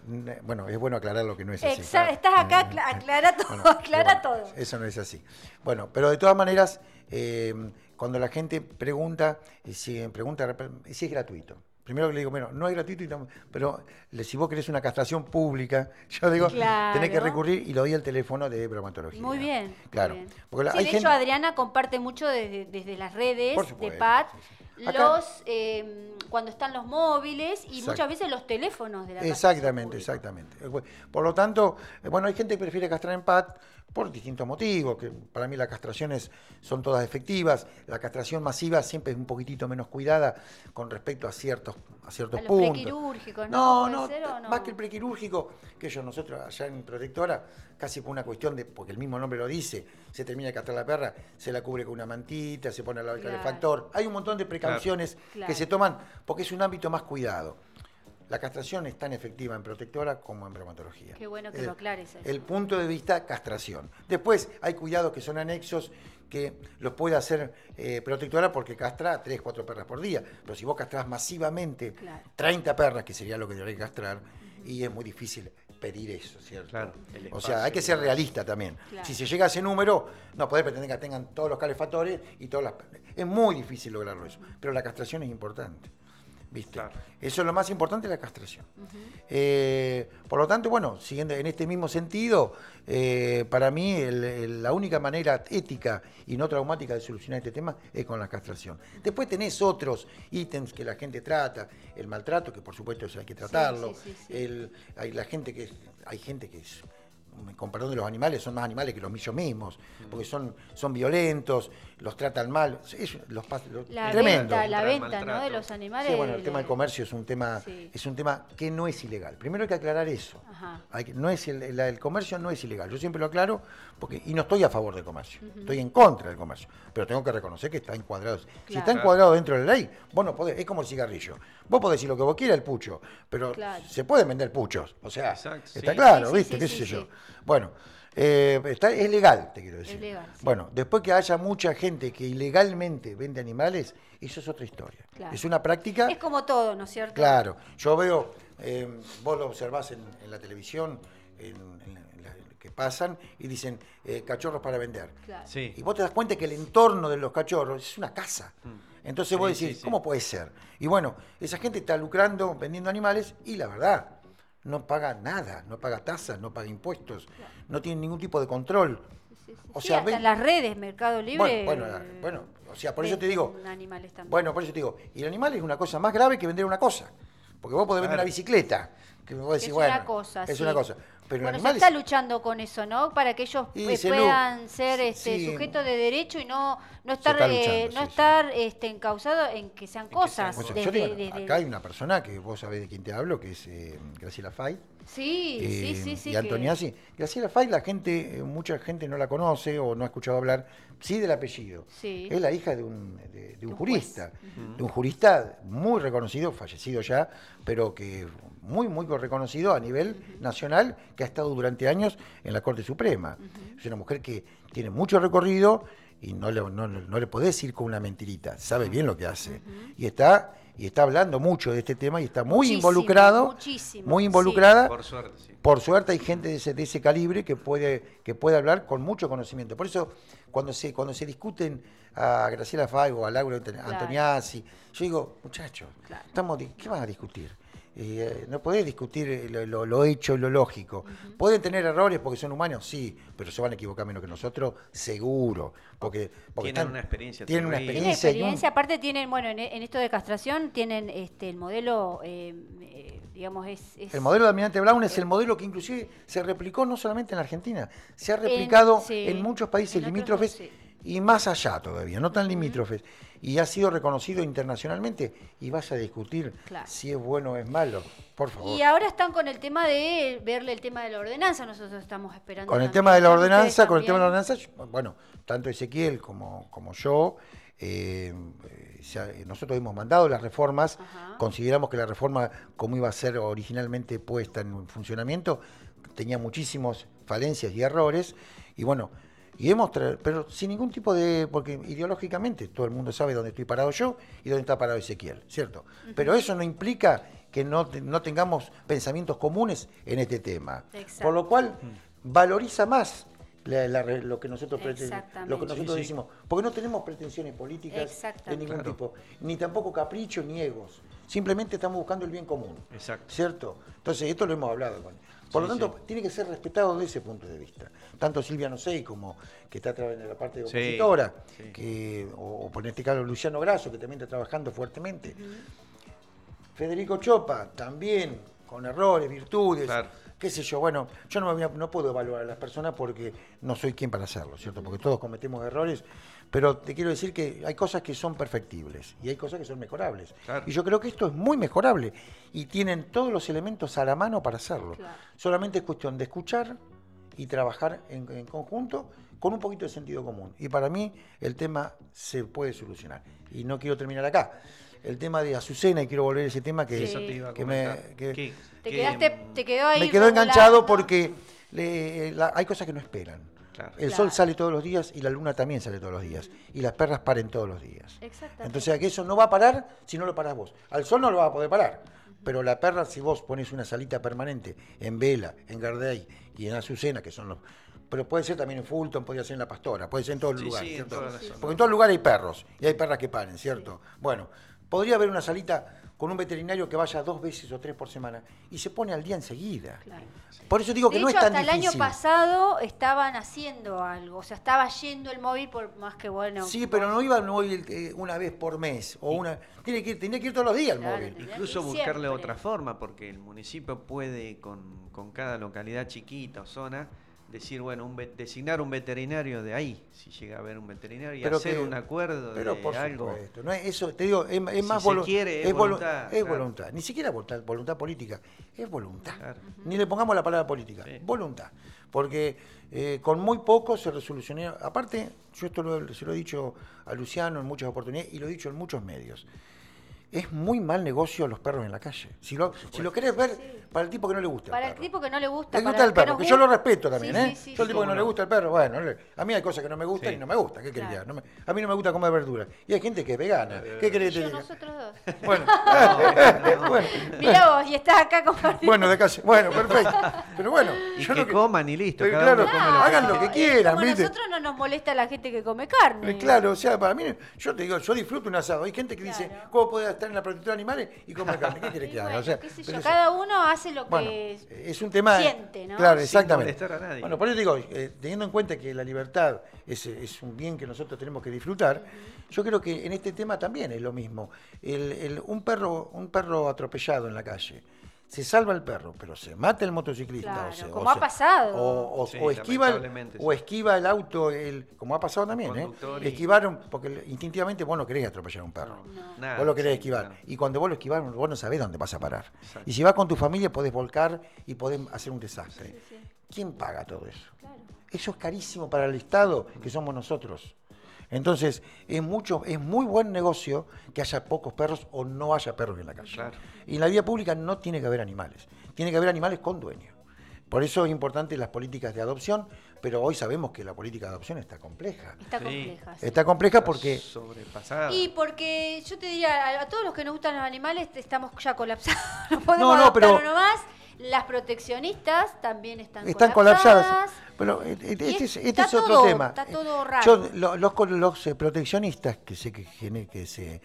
bueno, es bueno aclarar lo que no es así.
Exa- estás acá, acla-
eh,
aclara todo,
bueno,
aclara
bueno,
todo.
Eso no es así. Bueno, pero de todas maneras, eh, cuando la gente pregunta, si pregunta si es gratuito. Primero que le digo, bueno, no es gratuito, y tam- pero le- si vos querés una castración pública, <laughs> yo digo, tenés que recurrir y lo doy al teléfono de bromatología.
Muy bien.
Claro.
muy bien.
Porque la-
Sí,
hay
de
gente-
hecho, Adriana comparte mucho desde, desde las redes de PAT
sí, Acá-
los eh, cuando están los móviles y
Exacto.
muchas veces los teléfonos de la
Exactamente, exactamente. Por lo tanto, eh, bueno, hay gente que prefiere castrar en PAD por distintos motivos, que para mí las castraciones son todas efectivas. La castración masiva siempre es un poquitito menos cuidada con respecto a ciertos, a ciertos
A
puntos.
prequirúrgicos,
No,
¿no? ¿Puede
no, más que el prequirúrgico, que yo nosotros allá en Protectora, casi por una cuestión de, porque el mismo nombre lo dice, se termina de castrar la perra, se la cubre con una mantita, se pone al lado del
Claro.
calefactor. Hay un montón de precauciones
Claro.
que se toman porque es un ámbito más cuidado. La castración es tan efectiva en protectora como en bromatología.
Qué bueno que
El-
lo aclares eso.
El punto de vista castración. Después hay cuidados que son anexos que los puede hacer eh, protectora porque castra 3, 4 perras por día. Pero si vos castrás masivamente
Claro.
30 perras, que sería lo que debería castrar, y es muy difícil pedir eso, ¿cierto?
Claro,
o sea, hay que ser realista también.
Claro.
Si se llega a ese número, no podés pretender que tengan todos los calefactores y todas las... Es muy difícil lograrlo eso. Pero la castración es importante. ¿Viste?
Claro.
Eso es lo más importante, la castración. Eh, por lo tanto, bueno, siguiendo en este mismo sentido, eh, para mí el- el- la única manera ética y no traumática de solucionar este tema es con la castración. Después tenés otros ítems que la gente trata, el maltrato, que por supuesto eso hay que tratarlo,
sí, sí, sí.
el- hay la gente que es- hay gente que es con perdón de los animales, son más animales que los millos mismos, porque son, son violentos, los tratan mal, es, los, pas- lo-
La
tremendo.
venta, la venta, ¿no? De los animales.
Sí, bueno, el tema del comercio es un tema,
Sí.
es un tema que no es ilegal. Primero hay que aclarar eso.
Ajá.
Hay que- no es el, el- el comercio no es ilegal. Yo siempre lo aclaro porque y no estoy a favor del comercio. Estoy en contra del comercio, pero tengo que reconocer que está encuadrado. Si está encuadrado dentro de la ley, vos no podés, es como el cigarrillo. Vos podés decir lo que vos quieras el pucho, pero
Claro.
se pueden vender puchos. O sea,
Exacto,
está
sí.
claro,
Sí, sí,
¿viste?
sí,
¿Qué
sí,
sé
sí.
yo? Bueno, eh, está, es legal, te quiero decir.
Es legal, sí.
Bueno, después que haya mucha gente que ilegalmente vende animales, eso es otra historia.
Claro.
Es una práctica.
Es como todo, ¿no es cierto?
Claro, yo veo, eh, vos lo observás en, en la televisión, en, en que pasan y dicen eh, cachorros para vender.
Claro.
Sí.
Y vos te das cuenta que el entorno de los cachorros es una casa. Entonces vos
Mm.
Decís,
sí, sí.
¿cómo puede ser? Y bueno, esa gente está lucrando vendiendo animales y la verdad, no paga nada, no paga tasas, no paga impuestos, no tiene ningún tipo de control. O
sí,
sea,
hasta
ven-
las redes, Mercado Libre.
Bueno, bueno, bueno, o sea, por eso te digo,
Animales también.
bueno, por eso te digo, y el animal es una cosa más grave que vender una cosa. Porque vos podés vender
Claro.
una bicicleta, que vos decís,
es
bueno,
una cosa,
es
sí.
una cosa. Pero
bueno, se está
es-
luchando con eso, ¿no? Para que ellos
Y
eh, puedan ser este,
sí.
sujetos de derecho y no, no estar, eh, no
sí,
estar este, encausados en que sean cosas.
sean
o sea,
desde-
yo digo,
desde-
acá hay una persona que vos sabés de quién te hablo, que es eh, Graciela Fay.
Sí, sí,
eh,
sí, sí.
y
que-
Antoniazzi. Graciela Fay, la gente, mucha gente no la conoce o no ha escuchado hablar, sí del apellido.
Sí.
Es la hija de un, de, de un
un
jurista, de un jurista muy reconocido, fallecido ya, pero que muy, muy reconocido a nivel nacional, que ha estado durante años en la Corte Suprema. Es una mujer que tiene mucho recorrido y no le, no, no le podés ir con una mentirita, sabe bien lo que hace. Y está y está hablando mucho de este tema y está muy
Muchísimo,
involucrado,
muchísimo,
muy
sí.
involucrada.
Por suerte, sí.
Por suerte hay gente de ese, de ese calibre que puede, que puede hablar con mucho conocimiento. Por eso, cuando se, cuando se discuten a Graciela Fay o a Laura Ant- Antoniazzi, yo digo, muchachos,
Claro.
estamos, ¿qué van a discutir? Eh, no podés discutir eh, lo, lo- lo hecho y lo lógico. Pueden tener errores porque son humanos, sí, pero se van a equivocar menos que nosotros, seguro. Porque, porque
Tienen una experiencia
Tienen una.
Tienen
experiencia. un-
aparte tienen, bueno, en, en esto de castración tienen este el modelo, eh, eh, digamos, es, es-
El modelo de Almirante Brown es el modelo que inclusive se replicó no solamente en la Argentina, se ha replicado en,
sí,
muchos países
en otros,
limítrofes
sí.
y más allá todavía, no tan limítrofes. Y ha sido reconocido internacionalmente y vas a discutir
Claro.
si es bueno o es malo, por favor.
Y ahora están con el tema de verle el tema de la ordenanza, nosotros estamos esperando.
Con el
también.
tema de la
¿Saben ustedes
ordenanza, con el tema de la ordenanza, bueno, tanto Ezequiel como, como yo, eh, eh, nosotros hemos mandado las reformas,
Ajá.
consideramos que la reforma, como iba a ser originalmente puesta en funcionamiento, tenía muchísimos falencias y errores, y bueno, y hemos tra- pero sin ningún tipo de, porque ideológicamente todo el mundo sabe dónde estoy parado yo y dónde está parado Ezequiel, ¿cierto? Pero eso no implica que no, no tengamos pensamientos comunes en este tema.
Exacto.
Por lo cual valoriza más la- la re- lo que nosotros lo que nosotros
Sí, sí.
decimos, porque no tenemos pretensiones políticas de ningún
Claro.
tipo, ni tampoco caprichos ni egos. Simplemente estamos buscando el bien común.
Exacto.
¿Cierto? Entonces, esto lo hemos hablado con, Por lo tanto,
sí.
tiene que ser respetado desde ese punto de vista. Tanto Silvia Nosei como que está trabajando en la parte de compositora,
sí.
que, o, o por este caso Luciano Grasso, que también está trabajando fuertemente. Federico Chopa, también con errores, virtudes,
Claro.
qué sé yo. Bueno, yo no, me no puedo evaluar a las personas porque no soy quien para hacerlo, ¿cierto? Porque todos cometemos errores, pero te quiero decir que hay cosas que son perfectibles y hay cosas que son mejorables.
Claro.
Y yo creo que esto es muy mejorable y tienen todos los elementos a la mano para hacerlo.
Claro.
Solamente es cuestión de escuchar y trabajar en, en conjunto con un poquito de sentido común. Y para mí el tema se puede solucionar. Y no quiero terminar acá. El tema de Azucena, y quiero volver a ese tema que,
Sí.
Eso te iba a
que me,
comentar.
que
¿Qué-
Te
qué-
quedaste, te quedó ahí.
me quedó enganchado porque le- la- hay cosas que no esperan.
Claro.
El
Claro.
sol sale todos los días y la luna también sale todos los días. Y las perras paren todos los días.
Exactamente.
Entonces, que eso no va a parar si no lo parás vos. Al sol no lo va a poder parar. Pero la perra, si vos pones una salita permanente en Vela, en Gardey y en Azucena, que son los. Pero puede ser también en Fulton, podría ser en La Pastora, puede ser en todos los
Sí,
lugares.
sí, en.
Porque en todo lugar hay perros y hay perras que paren, ¿cierto? Bueno, podría haber una salita con un veterinario que vaya dos veces o tres por semana y se pone al día enseguida.
Claro.
Por eso digo que no es tan
hasta el año
difícil.
pasado estaban haciendo algo, o sea, estaba yendo el móvil por más que bueno.
Sí, pero no iba al móvil eh, una vez por mes o una. Tiene que ir, tenía que ir todos los días al
Claro,
móvil.
tenía
Incluso buscarle
siempre.
otra forma, porque el municipio puede con, con cada localidad chiquita o zona decir, bueno, un ve- designar un veterinario de ahí, si llega a haber un veterinario, y
Pero
hacer
que-
un acuerdo
Pero
de
por
algo.
supuesto, no es eso, te digo, es, es
Si
más volu-
quiere, es
volu-
voluntad,
es
claro.
voluntad. Ni siquiera voluntad, voluntad política, es voluntad.
Claro.
Ni le pongamos la palabra política,
Sí.
voluntad. Porque eh, con muy poco se resolucionó. Aparte, yo esto lo- se lo he dicho a Luciano en muchas oportunidades y lo he dicho en muchos medios. Es muy mal negocio los perros en la calle. Si lo, si lo querés ver, para el tipo que no le gusta.
Para
el
el
perro.
tipo que no le gusta.
Le
para
gusta el perro, que yo lo respeto también,
Sí,
¿eh?
sí, sí,
yo el
sí.
tipo que no le gusta el perro, bueno, no le- a mí hay cosas que no me gustan
Sí.
y no me gusta, ¿qué querés
Claro.
No me- a mí no me gusta comer verduras. Y hay gente que es vegana, ¿qué querés que
Yo,
te diga?
nosotros dos. <laughs>
Bueno, <laughs> bueno,
Mirá vos, y estás acá compartiendo.
bueno, de casa, bueno, perfecto. Pero bueno, <laughs>
Y
yo
que
no que-
coman y listo.
Eh,
cada
claro,
uno come lo que
hagan lo que quieran,
Como
¿viste?
nosotros no nos molesta la gente que come carne.
Eh, Claro, o sea, para mí, yo te digo, yo disfruto un asado. Hay gente que dice. ¿cómo puede estar en la protección de animales y comer carne? ¿Qué quiere
Y
que haga? O sea,
qué sé
pero
yo,
eso-
cada uno hace lo que
Bueno, es un tema.
siente, ¿no?
Claro, exactamente.
molestar a nadie.
Bueno, por eso digo, eh, teniendo en cuenta que la libertad es, es un bien que nosotros tenemos que disfrutar, yo creo que en este tema también es lo mismo. El- el- un, perro, un perro atropellado en la calle. Se salva el perro, pero se mata el motociclista.
Claro,
o se-
como
o
ha pasado.
O, o-
Sí,
o esquiva el, o esquiva el auto, el, como ha pasado también, ¿eh?
Y-
Esquivaron, porque instintivamente vos no querés atropellar a un perro.
Nada,
Vos lo querés
sí,
esquivar.
claro.
Y cuando vos lo esquivás, vos no sabés dónde vas a parar.
Exacto.
Y si vas con tu familia, podés volcar y podés hacer un desastre. ¿Quién paga todo eso? Eso es carísimo para el Estado, que somos nosotros. Entonces, es mucho, es muy buen negocio que haya pocos perros o no haya perros en la calle.
Claro.
Y en la vía pública no tiene que haber animales. Tiene que haber animales con dueño. Por eso es importante las políticas de adopción, pero hoy sabemos que la política de adopción está compleja.
Está
Sí.
compleja. sí.
Está compleja porque
Sobrepasada.
Y porque yo te diría, a, a todos los que nos gustan los animales te- estamos ya colapsados. <laughs> No podemos
No, pero-
uno más. Las proteccionistas también están,
están colapsadas. Pero eh, este es,
es-
este
está
es otro
todo-
tema.
está
Eh,
todo raro.
yo, lo- los, los, eh, proteccionistas que se, que, se,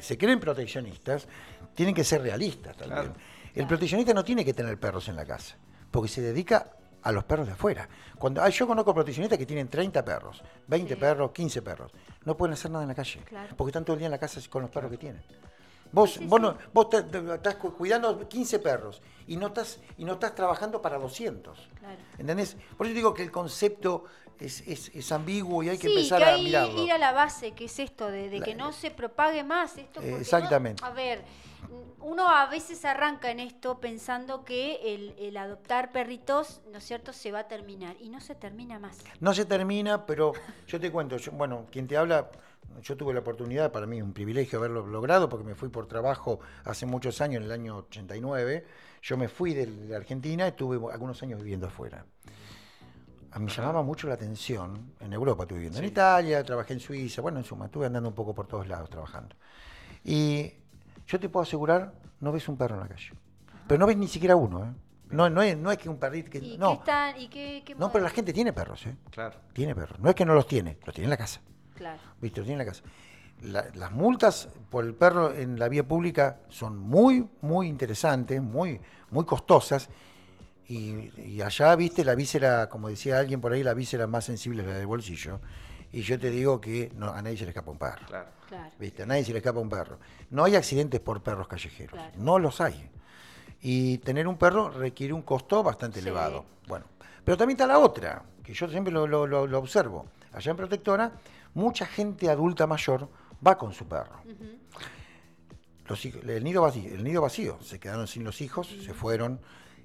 se creen proteccionistas tienen que ser realistas también.
Claro.
El proteccionista no tiene que tener perros en la casa, porque se dedica a los perros de afuera. Cuando ah, yo conozco proteccionistas que tienen 30 perros, 20
Sí.
perros, 15 perros. No pueden hacer nada en la calle,
Claro.
porque están todo el día en la casa con los perros que tienen. Vos, vos, no- vos te- te- estás cu- cuidando 15 perros y no estás, y no estás trabajando para 200.
Claro.
¿Entendés? Por eso digo que el concepto es, es- es ambiguo y hay que
sí,
empezar
que
a
hay
mirarlo.
ir a la base, que es esto, de, de que no se propague más esto. no-
Exactamente.
a ver, uno a veces arranca en esto pensando que el, el adoptar perritos, ¿no es cierto?, se va a terminar. Y no se termina más.
No se termina, pero yo te cuento, yo- bueno, quien te habla, yo tuve la oportunidad, para mí es un privilegio haberlo logrado, porque me fui por trabajo hace muchos años, en el año 89, yo me fui de la Argentina y estuve algunos años viviendo afuera. A mí me llamaba mucho la atención, en Europa estuve viviendo, en Italia, trabajé en Suiza, bueno, en suma, estuve andando un poco por todos lados trabajando. Y yo te puedo asegurar, no ves un perro en la calle. Pero no ves ni siquiera uno, ¿eh? No, no, es, no es que un perrito... Que,
¿Y qué
no,
están? ¿Y qué, qué
no, pero la gente tiene perros, ¿eh?
Claro.
Tiene perros. No es que no los tiene, los tiene en la casa.
Claro.
Tiene en la casa. La- las multas por el perro en la vía pública son muy, muy interesantes, muy, muy costosas. Y, y allá, viste, la víscera, como decía alguien por ahí, la víscera más sensible es la del bolsillo. Y yo te digo que no, a nadie se le escapa un perro.
Claro.
Claro.
¿Viste? A nadie se le escapa un perro. No hay accidentes por perros callejeros.
Claro.
No los hay. Y tener un perro requiere un costo bastante
Sí.
elevado. Bueno, pero también está la otra, que yo siempre lo, lo- lo- lo observo. Allá en Protectora, mucha gente adulta mayor va con su perro. Los el, nido vacío, el nido vacío, se quedaron sin los hijos, se fueron.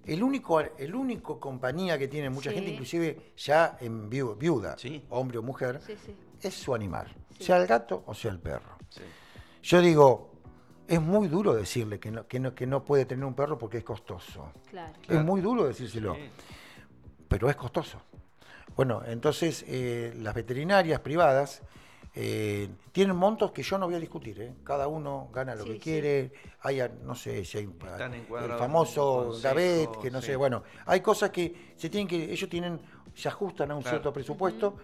El único, el único compañía que tiene mucha
Sí.
gente, inclusive ya en viu- viuda,
Sí.
hombre o mujer,
Sí,
es su animal, sea el gato o sea el perro. Yo digo, es muy duro decirle que no, que no, que no puede tener un perro porque es costoso.
Claro.
Es muy duro decírselo, pero es costoso. Bueno, entonces eh, las veterinarias privadas eh, tienen montos que yo no voy a discutir. ¿eh? Cada uno gana lo
Sí,
que
sí.
quiere. Hay, a- no sé si hay el famoso Gavet, que no
sí.
sé. Bueno, hay cosas que se tienen que ellos tienen se ajustan a un
Claro.
cierto presupuesto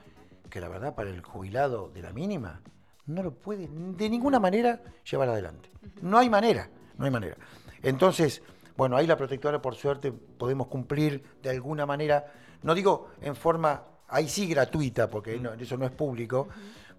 que la verdad para el jubilado de la mínima no lo puede de ninguna manera llevar adelante. No hay manera, no hay manera. Entonces, bueno, ahí la protectora por suerte podemos cumplir de alguna manera, no digo en forma, ahí sí gratuita, porque no- eso no es público,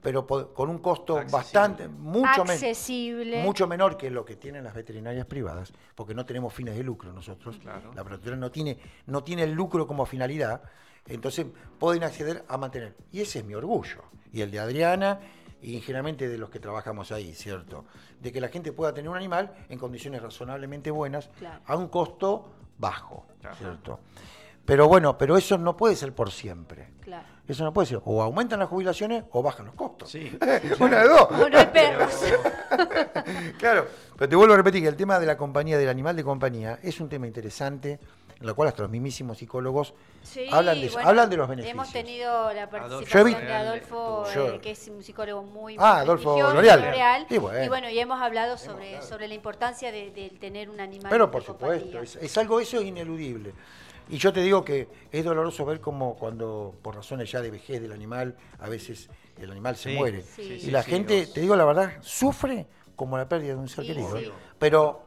pero po- con un costo
Accesible.
bastante, mucho, men- mucho menor que lo que tienen las veterinarias privadas, porque no tenemos fines de lucro nosotros.
Claro.
La protectora no tiene, no tiene el lucro como finalidad, entonces pueden acceder a mantener. Y ese es mi orgullo. Y el de Adriana, y generalmente de los que trabajamos ahí, ¿cierto? De que la gente pueda tener un animal en condiciones razonablemente buenas,
Claro.
a un costo bajo,
Ajá.
¿cierto? Pero bueno, pero eso no puede ser por siempre.
Claro.
Eso no puede ser. O aumentan las jubilaciones o bajan los costos.
Sí. <laughs>
Una de dos.
O no hay perros. <laughs>
Claro, pero te vuelvo a repetir que el tema de la compañía, del animal de compañía, es un tema interesante, en el cual hasta los mismísimos psicólogos
Sí,
hablan, de,
bueno,
hablan de los beneficios.
Hemos tenido la participación de Adolfo,
Yo-
eh, que es un psicólogo muy,
Ah, Adolfo L'Oreal. Bueno.
Y bueno, y hemos hablado sobre, sobre la importancia de, de tener un animal
Pero
de
por supuesto,
compañía.
es, es algo, eso es ineludible. Y yo te digo que es doloroso ver cómo cuando, por razones ya de vejez del animal, a veces el animal se
Sí,
muere.
sí,
y
sí,
la
sí,
gente,
vos-
te digo la verdad, sufre como la pérdida de un ser
Sí,
querido.
sí.
Pero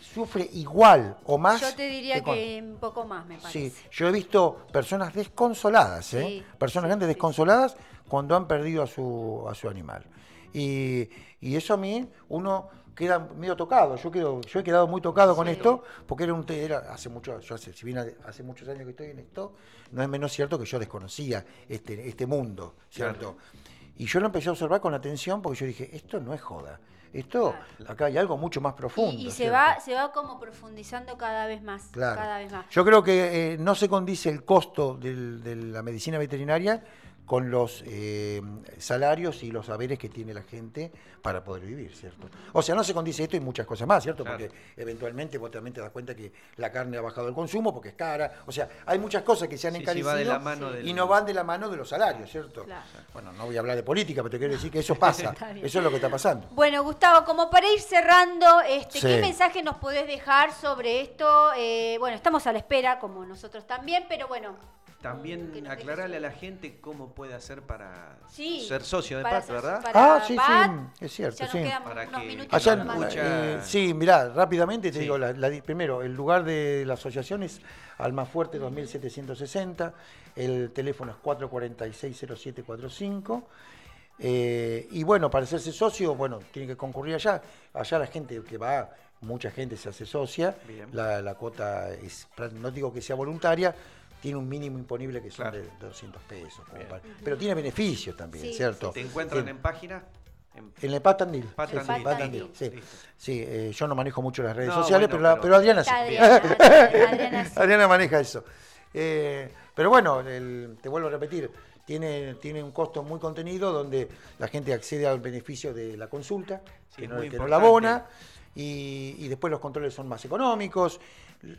sufre igual o más.
Yo te diría que un poco más, me parece.
Sí, yo he visto personas desconsoladas, ¿eh?
Sí,
personas
sí,
grandes
sí.
desconsoladas cuando han perdido a su, a su animal. Y, y eso a mí, uno queda medio tocado. Yo quedo, yo he quedado muy tocado con esto, porque era un era hace mucho, yo hace, si bien hace- muchos años que estoy en esto, no es menos cierto que yo desconocía este, este mundo, ¿cierto? Y yo lo empecé a observar con atención porque yo dije, esto no es joda. Esto, acá hay algo mucho más profundo.
Y, y se
¿cierto?
va, se va como profundizando cada vez más.
Claro.
Cada vez más.
Yo creo que eh, no se condice el costo del- de la medicina veterinaria con los eh, salarios y los saberes que tiene la gente para poder vivir, ¿cierto? O sea, no se condice esto y muchas cosas más, ¿cierto?
Claro.
Porque eventualmente vos también te das cuenta que la carne ha bajado el consumo porque es cara. O sea, hay muchas cosas que se han
Sí, sí,
encarecido
va de la mano
y
del-
no van de la mano de los salarios, ¿cierto?
Claro.
Bueno, no voy a hablar de política, pero te quiero decir que eso pasa. <laughs> Eso es lo que está pasando.
Bueno, Gustavo, como para ir cerrando, este,
Sí.
¿qué mensaje nos podés dejar sobre esto? Eh, bueno, estamos a la espera, como nosotros también, pero bueno.
También aclararle a la gente cómo puede hacer para
Sí,
ser socio de
para
PAT,
ser-
¿verdad?
para
Ah, sí, sí, es cierto, sí.
Para que-
Allá, eh, sí, mirá, rápidamente te
Sí.
digo, la- la di- primero, el lugar de la asociación es Almafuerte 2760, el teléfono es 446-0745. eh, y bueno, para hacerse socio, bueno, tiene que concurrir allá. Allá la gente que va, mucha gente se hace socia. La, la cuota es, no digo que sea voluntaria, tiene un mínimo imponible que son
Claro.
de 200 pesos. como
Bien.
para- pero tiene beneficios también,
Sí,
¿cierto?
¿Te encuentran en página? En-
En el Pat Tandil.
Pat
Sí, sí, sí. Eh, yo no manejo mucho las redes
No,
sociales,
bueno,
pero, la-
pero-
pero Adriana sí.
Adriana, <laughs> Adriana sí.
Adriana maneja eso. Eh, pero bueno, el- te vuelvo a repetir, tiene, tiene un costo muy contenido donde la gente accede al beneficio de la consulta,
Sí,
que, no, que no la abona, y, y después los controles son más económicos.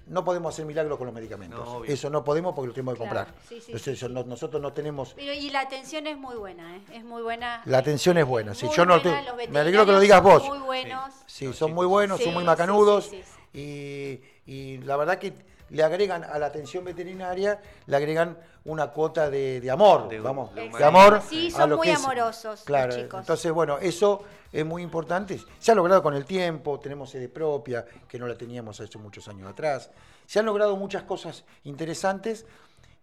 No podemos hacer milagros con los medicamentos.
No,
eso no podemos porque lo tenemos que
Claro,
comprar.
sí, sí,
Entonces,
sí,
eso
sí.
no- nosotros no tenemos...
Pero, y la atención es muy buena, ¿eh? Es muy buena.
La atención es buena, sí.
Muy
Yo no
buena,
te- me alegro que lo digas vos.
son Muy buenos.
Sí, son muy buenos,
Sí,
son muy
sí,
macanudos
sí, sí,
Y, y la verdad que le agregan a la atención veterinaria, le agregan una cuota de, de amor,
De-
vamos,
de
amor.
Sí,
a
son
lo
muy
que es-
amorosos los
Claro,
chicos.
entonces bueno, eso es muy importante. Se ha logrado con el tiempo, tenemos sede propia, que no la teníamos hace muchos años atrás. Se han logrado muchas cosas interesantes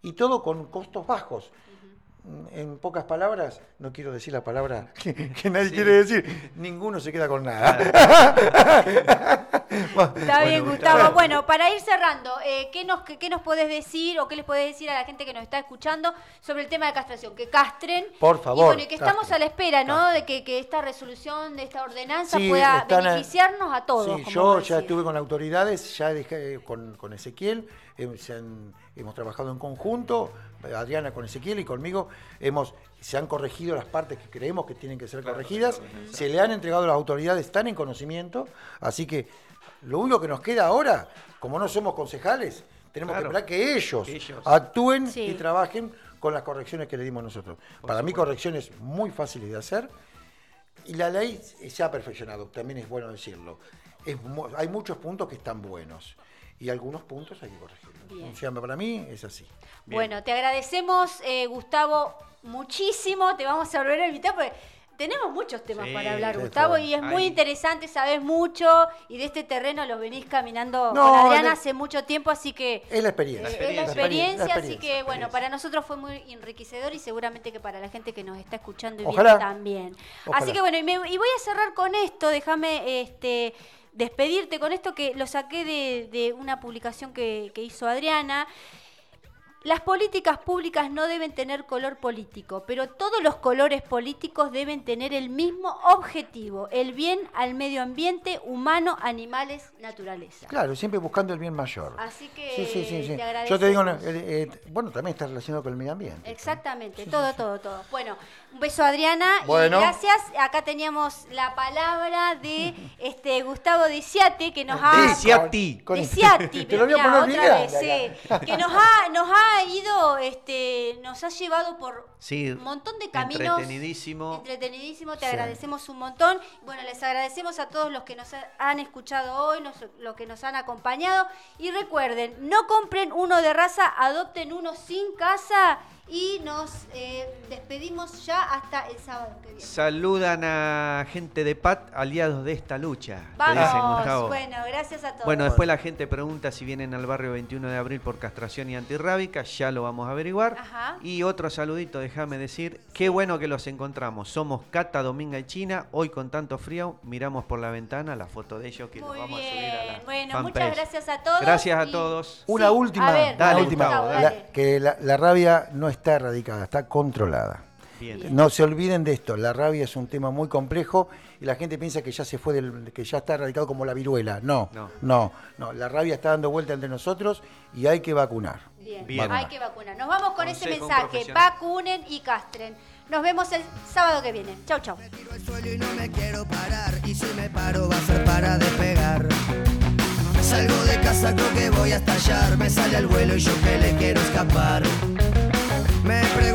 y todo con costos bajos. En pocas palabras, no quiero decir la palabra <laughs> que, que nadie quiere decir, ninguno se queda con nada. <laughs>
Está bien, Gustavo. Bueno, para ir cerrando, eh, ¿qué, nos, qué, qué nos podés decir o qué les podés decir a la gente que nos está escuchando sobre el tema de castración? Que castren.
Por
Y
favor,
bueno, y que estamos
castren,
a la espera, ¿no?
castren.
De que, que esta resolución, de esta ordenanza
Sí,
pueda beneficiarnos a todos.
Sí,
como
yo ya estuve con autoridades, ya dejé con, con Ezequiel, eh, se han- hemos trabajado en conjunto, Adriana con Ezequiel y conmigo, hemos, se han corregido las partes que creemos que tienen que ser corregidas, se le han entregado a las autoridades, están en conocimiento, así que lo único que nos queda ahora, como no somos concejales, tenemos
Claro.
que esperar que ellos,
Ellos.
actúen
Sí.
y trabajen con las correcciones que le dimos nosotros. Para mí correcciones muy fáciles de hacer, y la ley se ha perfeccionado, también es bueno decirlo. Es hay muchos puntos que están buenos y algunos puntos hay que corregirlos.
Bien.
Para mí es así.
Bueno, te agradecemos, eh, Gustavo, muchísimo. Te vamos a volver a invitar porque tenemos muchos temas
Sí,
para hablar, Gustavo, y es muy interesante, sabes mucho y de este terreno los venís caminando
No,
con Adriana hace mucho tiempo, así que
Es la experiencia.
eh, es la
experiencia.
así
experiencia,
que bueno, para nosotros fue muy enriquecedor y seguramente que para la gente que nos está escuchando y
Ojalá.
viendo también.
Ojalá.
Así que bueno, y, me- y voy a cerrar con esto, déjame este despedirte con esto que lo saqué de, de una publicación que, que hizo Adriana. Las políticas públicas no deben tener color político, pero todos los colores políticos deben tener el mismo objetivo, el bien al medio ambiente, humano, animales, naturaleza.
Claro, siempre buscando el bien mayor.
Así que
Sí, sí, sí, sí.
te.
Yo te digo, eh, eh, bueno, también está relacionado con el medio ambiente.
Exactamente, todo, todo, todo. Bueno, un beso Adriana
Bueno.
y gracias. Acá teníamos la palabra de <laughs> este Gustavo Diciate que nos ha
Diciati.
Con-
Diciati, <laughs>
Te lo voy a
mirá,
poner
otra
bien
vez, sí. que nos ha, nos ha ido, este, nos ha llevado por
Sí,
un montón de caminos.
entretenidísimo.
Entretenidísimo, te
Sí.
agradecemos un montón. Bueno, les agradecemos a todos los que nos ha- han escuchado hoy, nos- los que nos han acompañado. Y recuerden, no compren uno de raza, adopten uno sin casa y nos eh, despedimos ya hasta el sábado que viene.
Saludan a gente de PAT, aliados de esta lucha. dicen,
Vamos,
Gustavo.
bueno, gracias a todos.
Bueno, después la gente pregunta si vienen al barrio 21 de abril por castración y antirrábica, ya lo vamos a averiguar.
Ajá.
Y otro saludito, déjame decir, qué bueno que los encontramos. Somos Cata, Dominga y China. Hoy con tanto frío, miramos por la ventana la foto de ellos que
Muy
los vamos a subir a
bien.
la
Bueno,
fanpage.
muchas gracias a todos.
Gracias a
y-
todos.
Una
Sí,
última,
a ver,
Dale,
última.
Gustavo,
dale.
La- que la, la rabia no está erradicada, está controlada.
Bien.
No se olviden de esto, la rabia es un tema muy complejo y la gente piensa que ya se fue del, que ya está erradicado como la viruela. No,
No.
no, no, la rabia está dando vuelta entre nosotros y hay que vacunar.
Bien,
Bien.
hay que vacunar. Nos vamos con ese
Consejo
mensaje.
profesional.
Vacunen y castren. Nos vemos el sábado que viene. Chau, chau.
tiro al suelo y no me quiero parar Y si me paro va a ser para despegar Salgo de casa creo que voy a estallar Me sale al vuelo y yo que le quiero escapar Me pregunto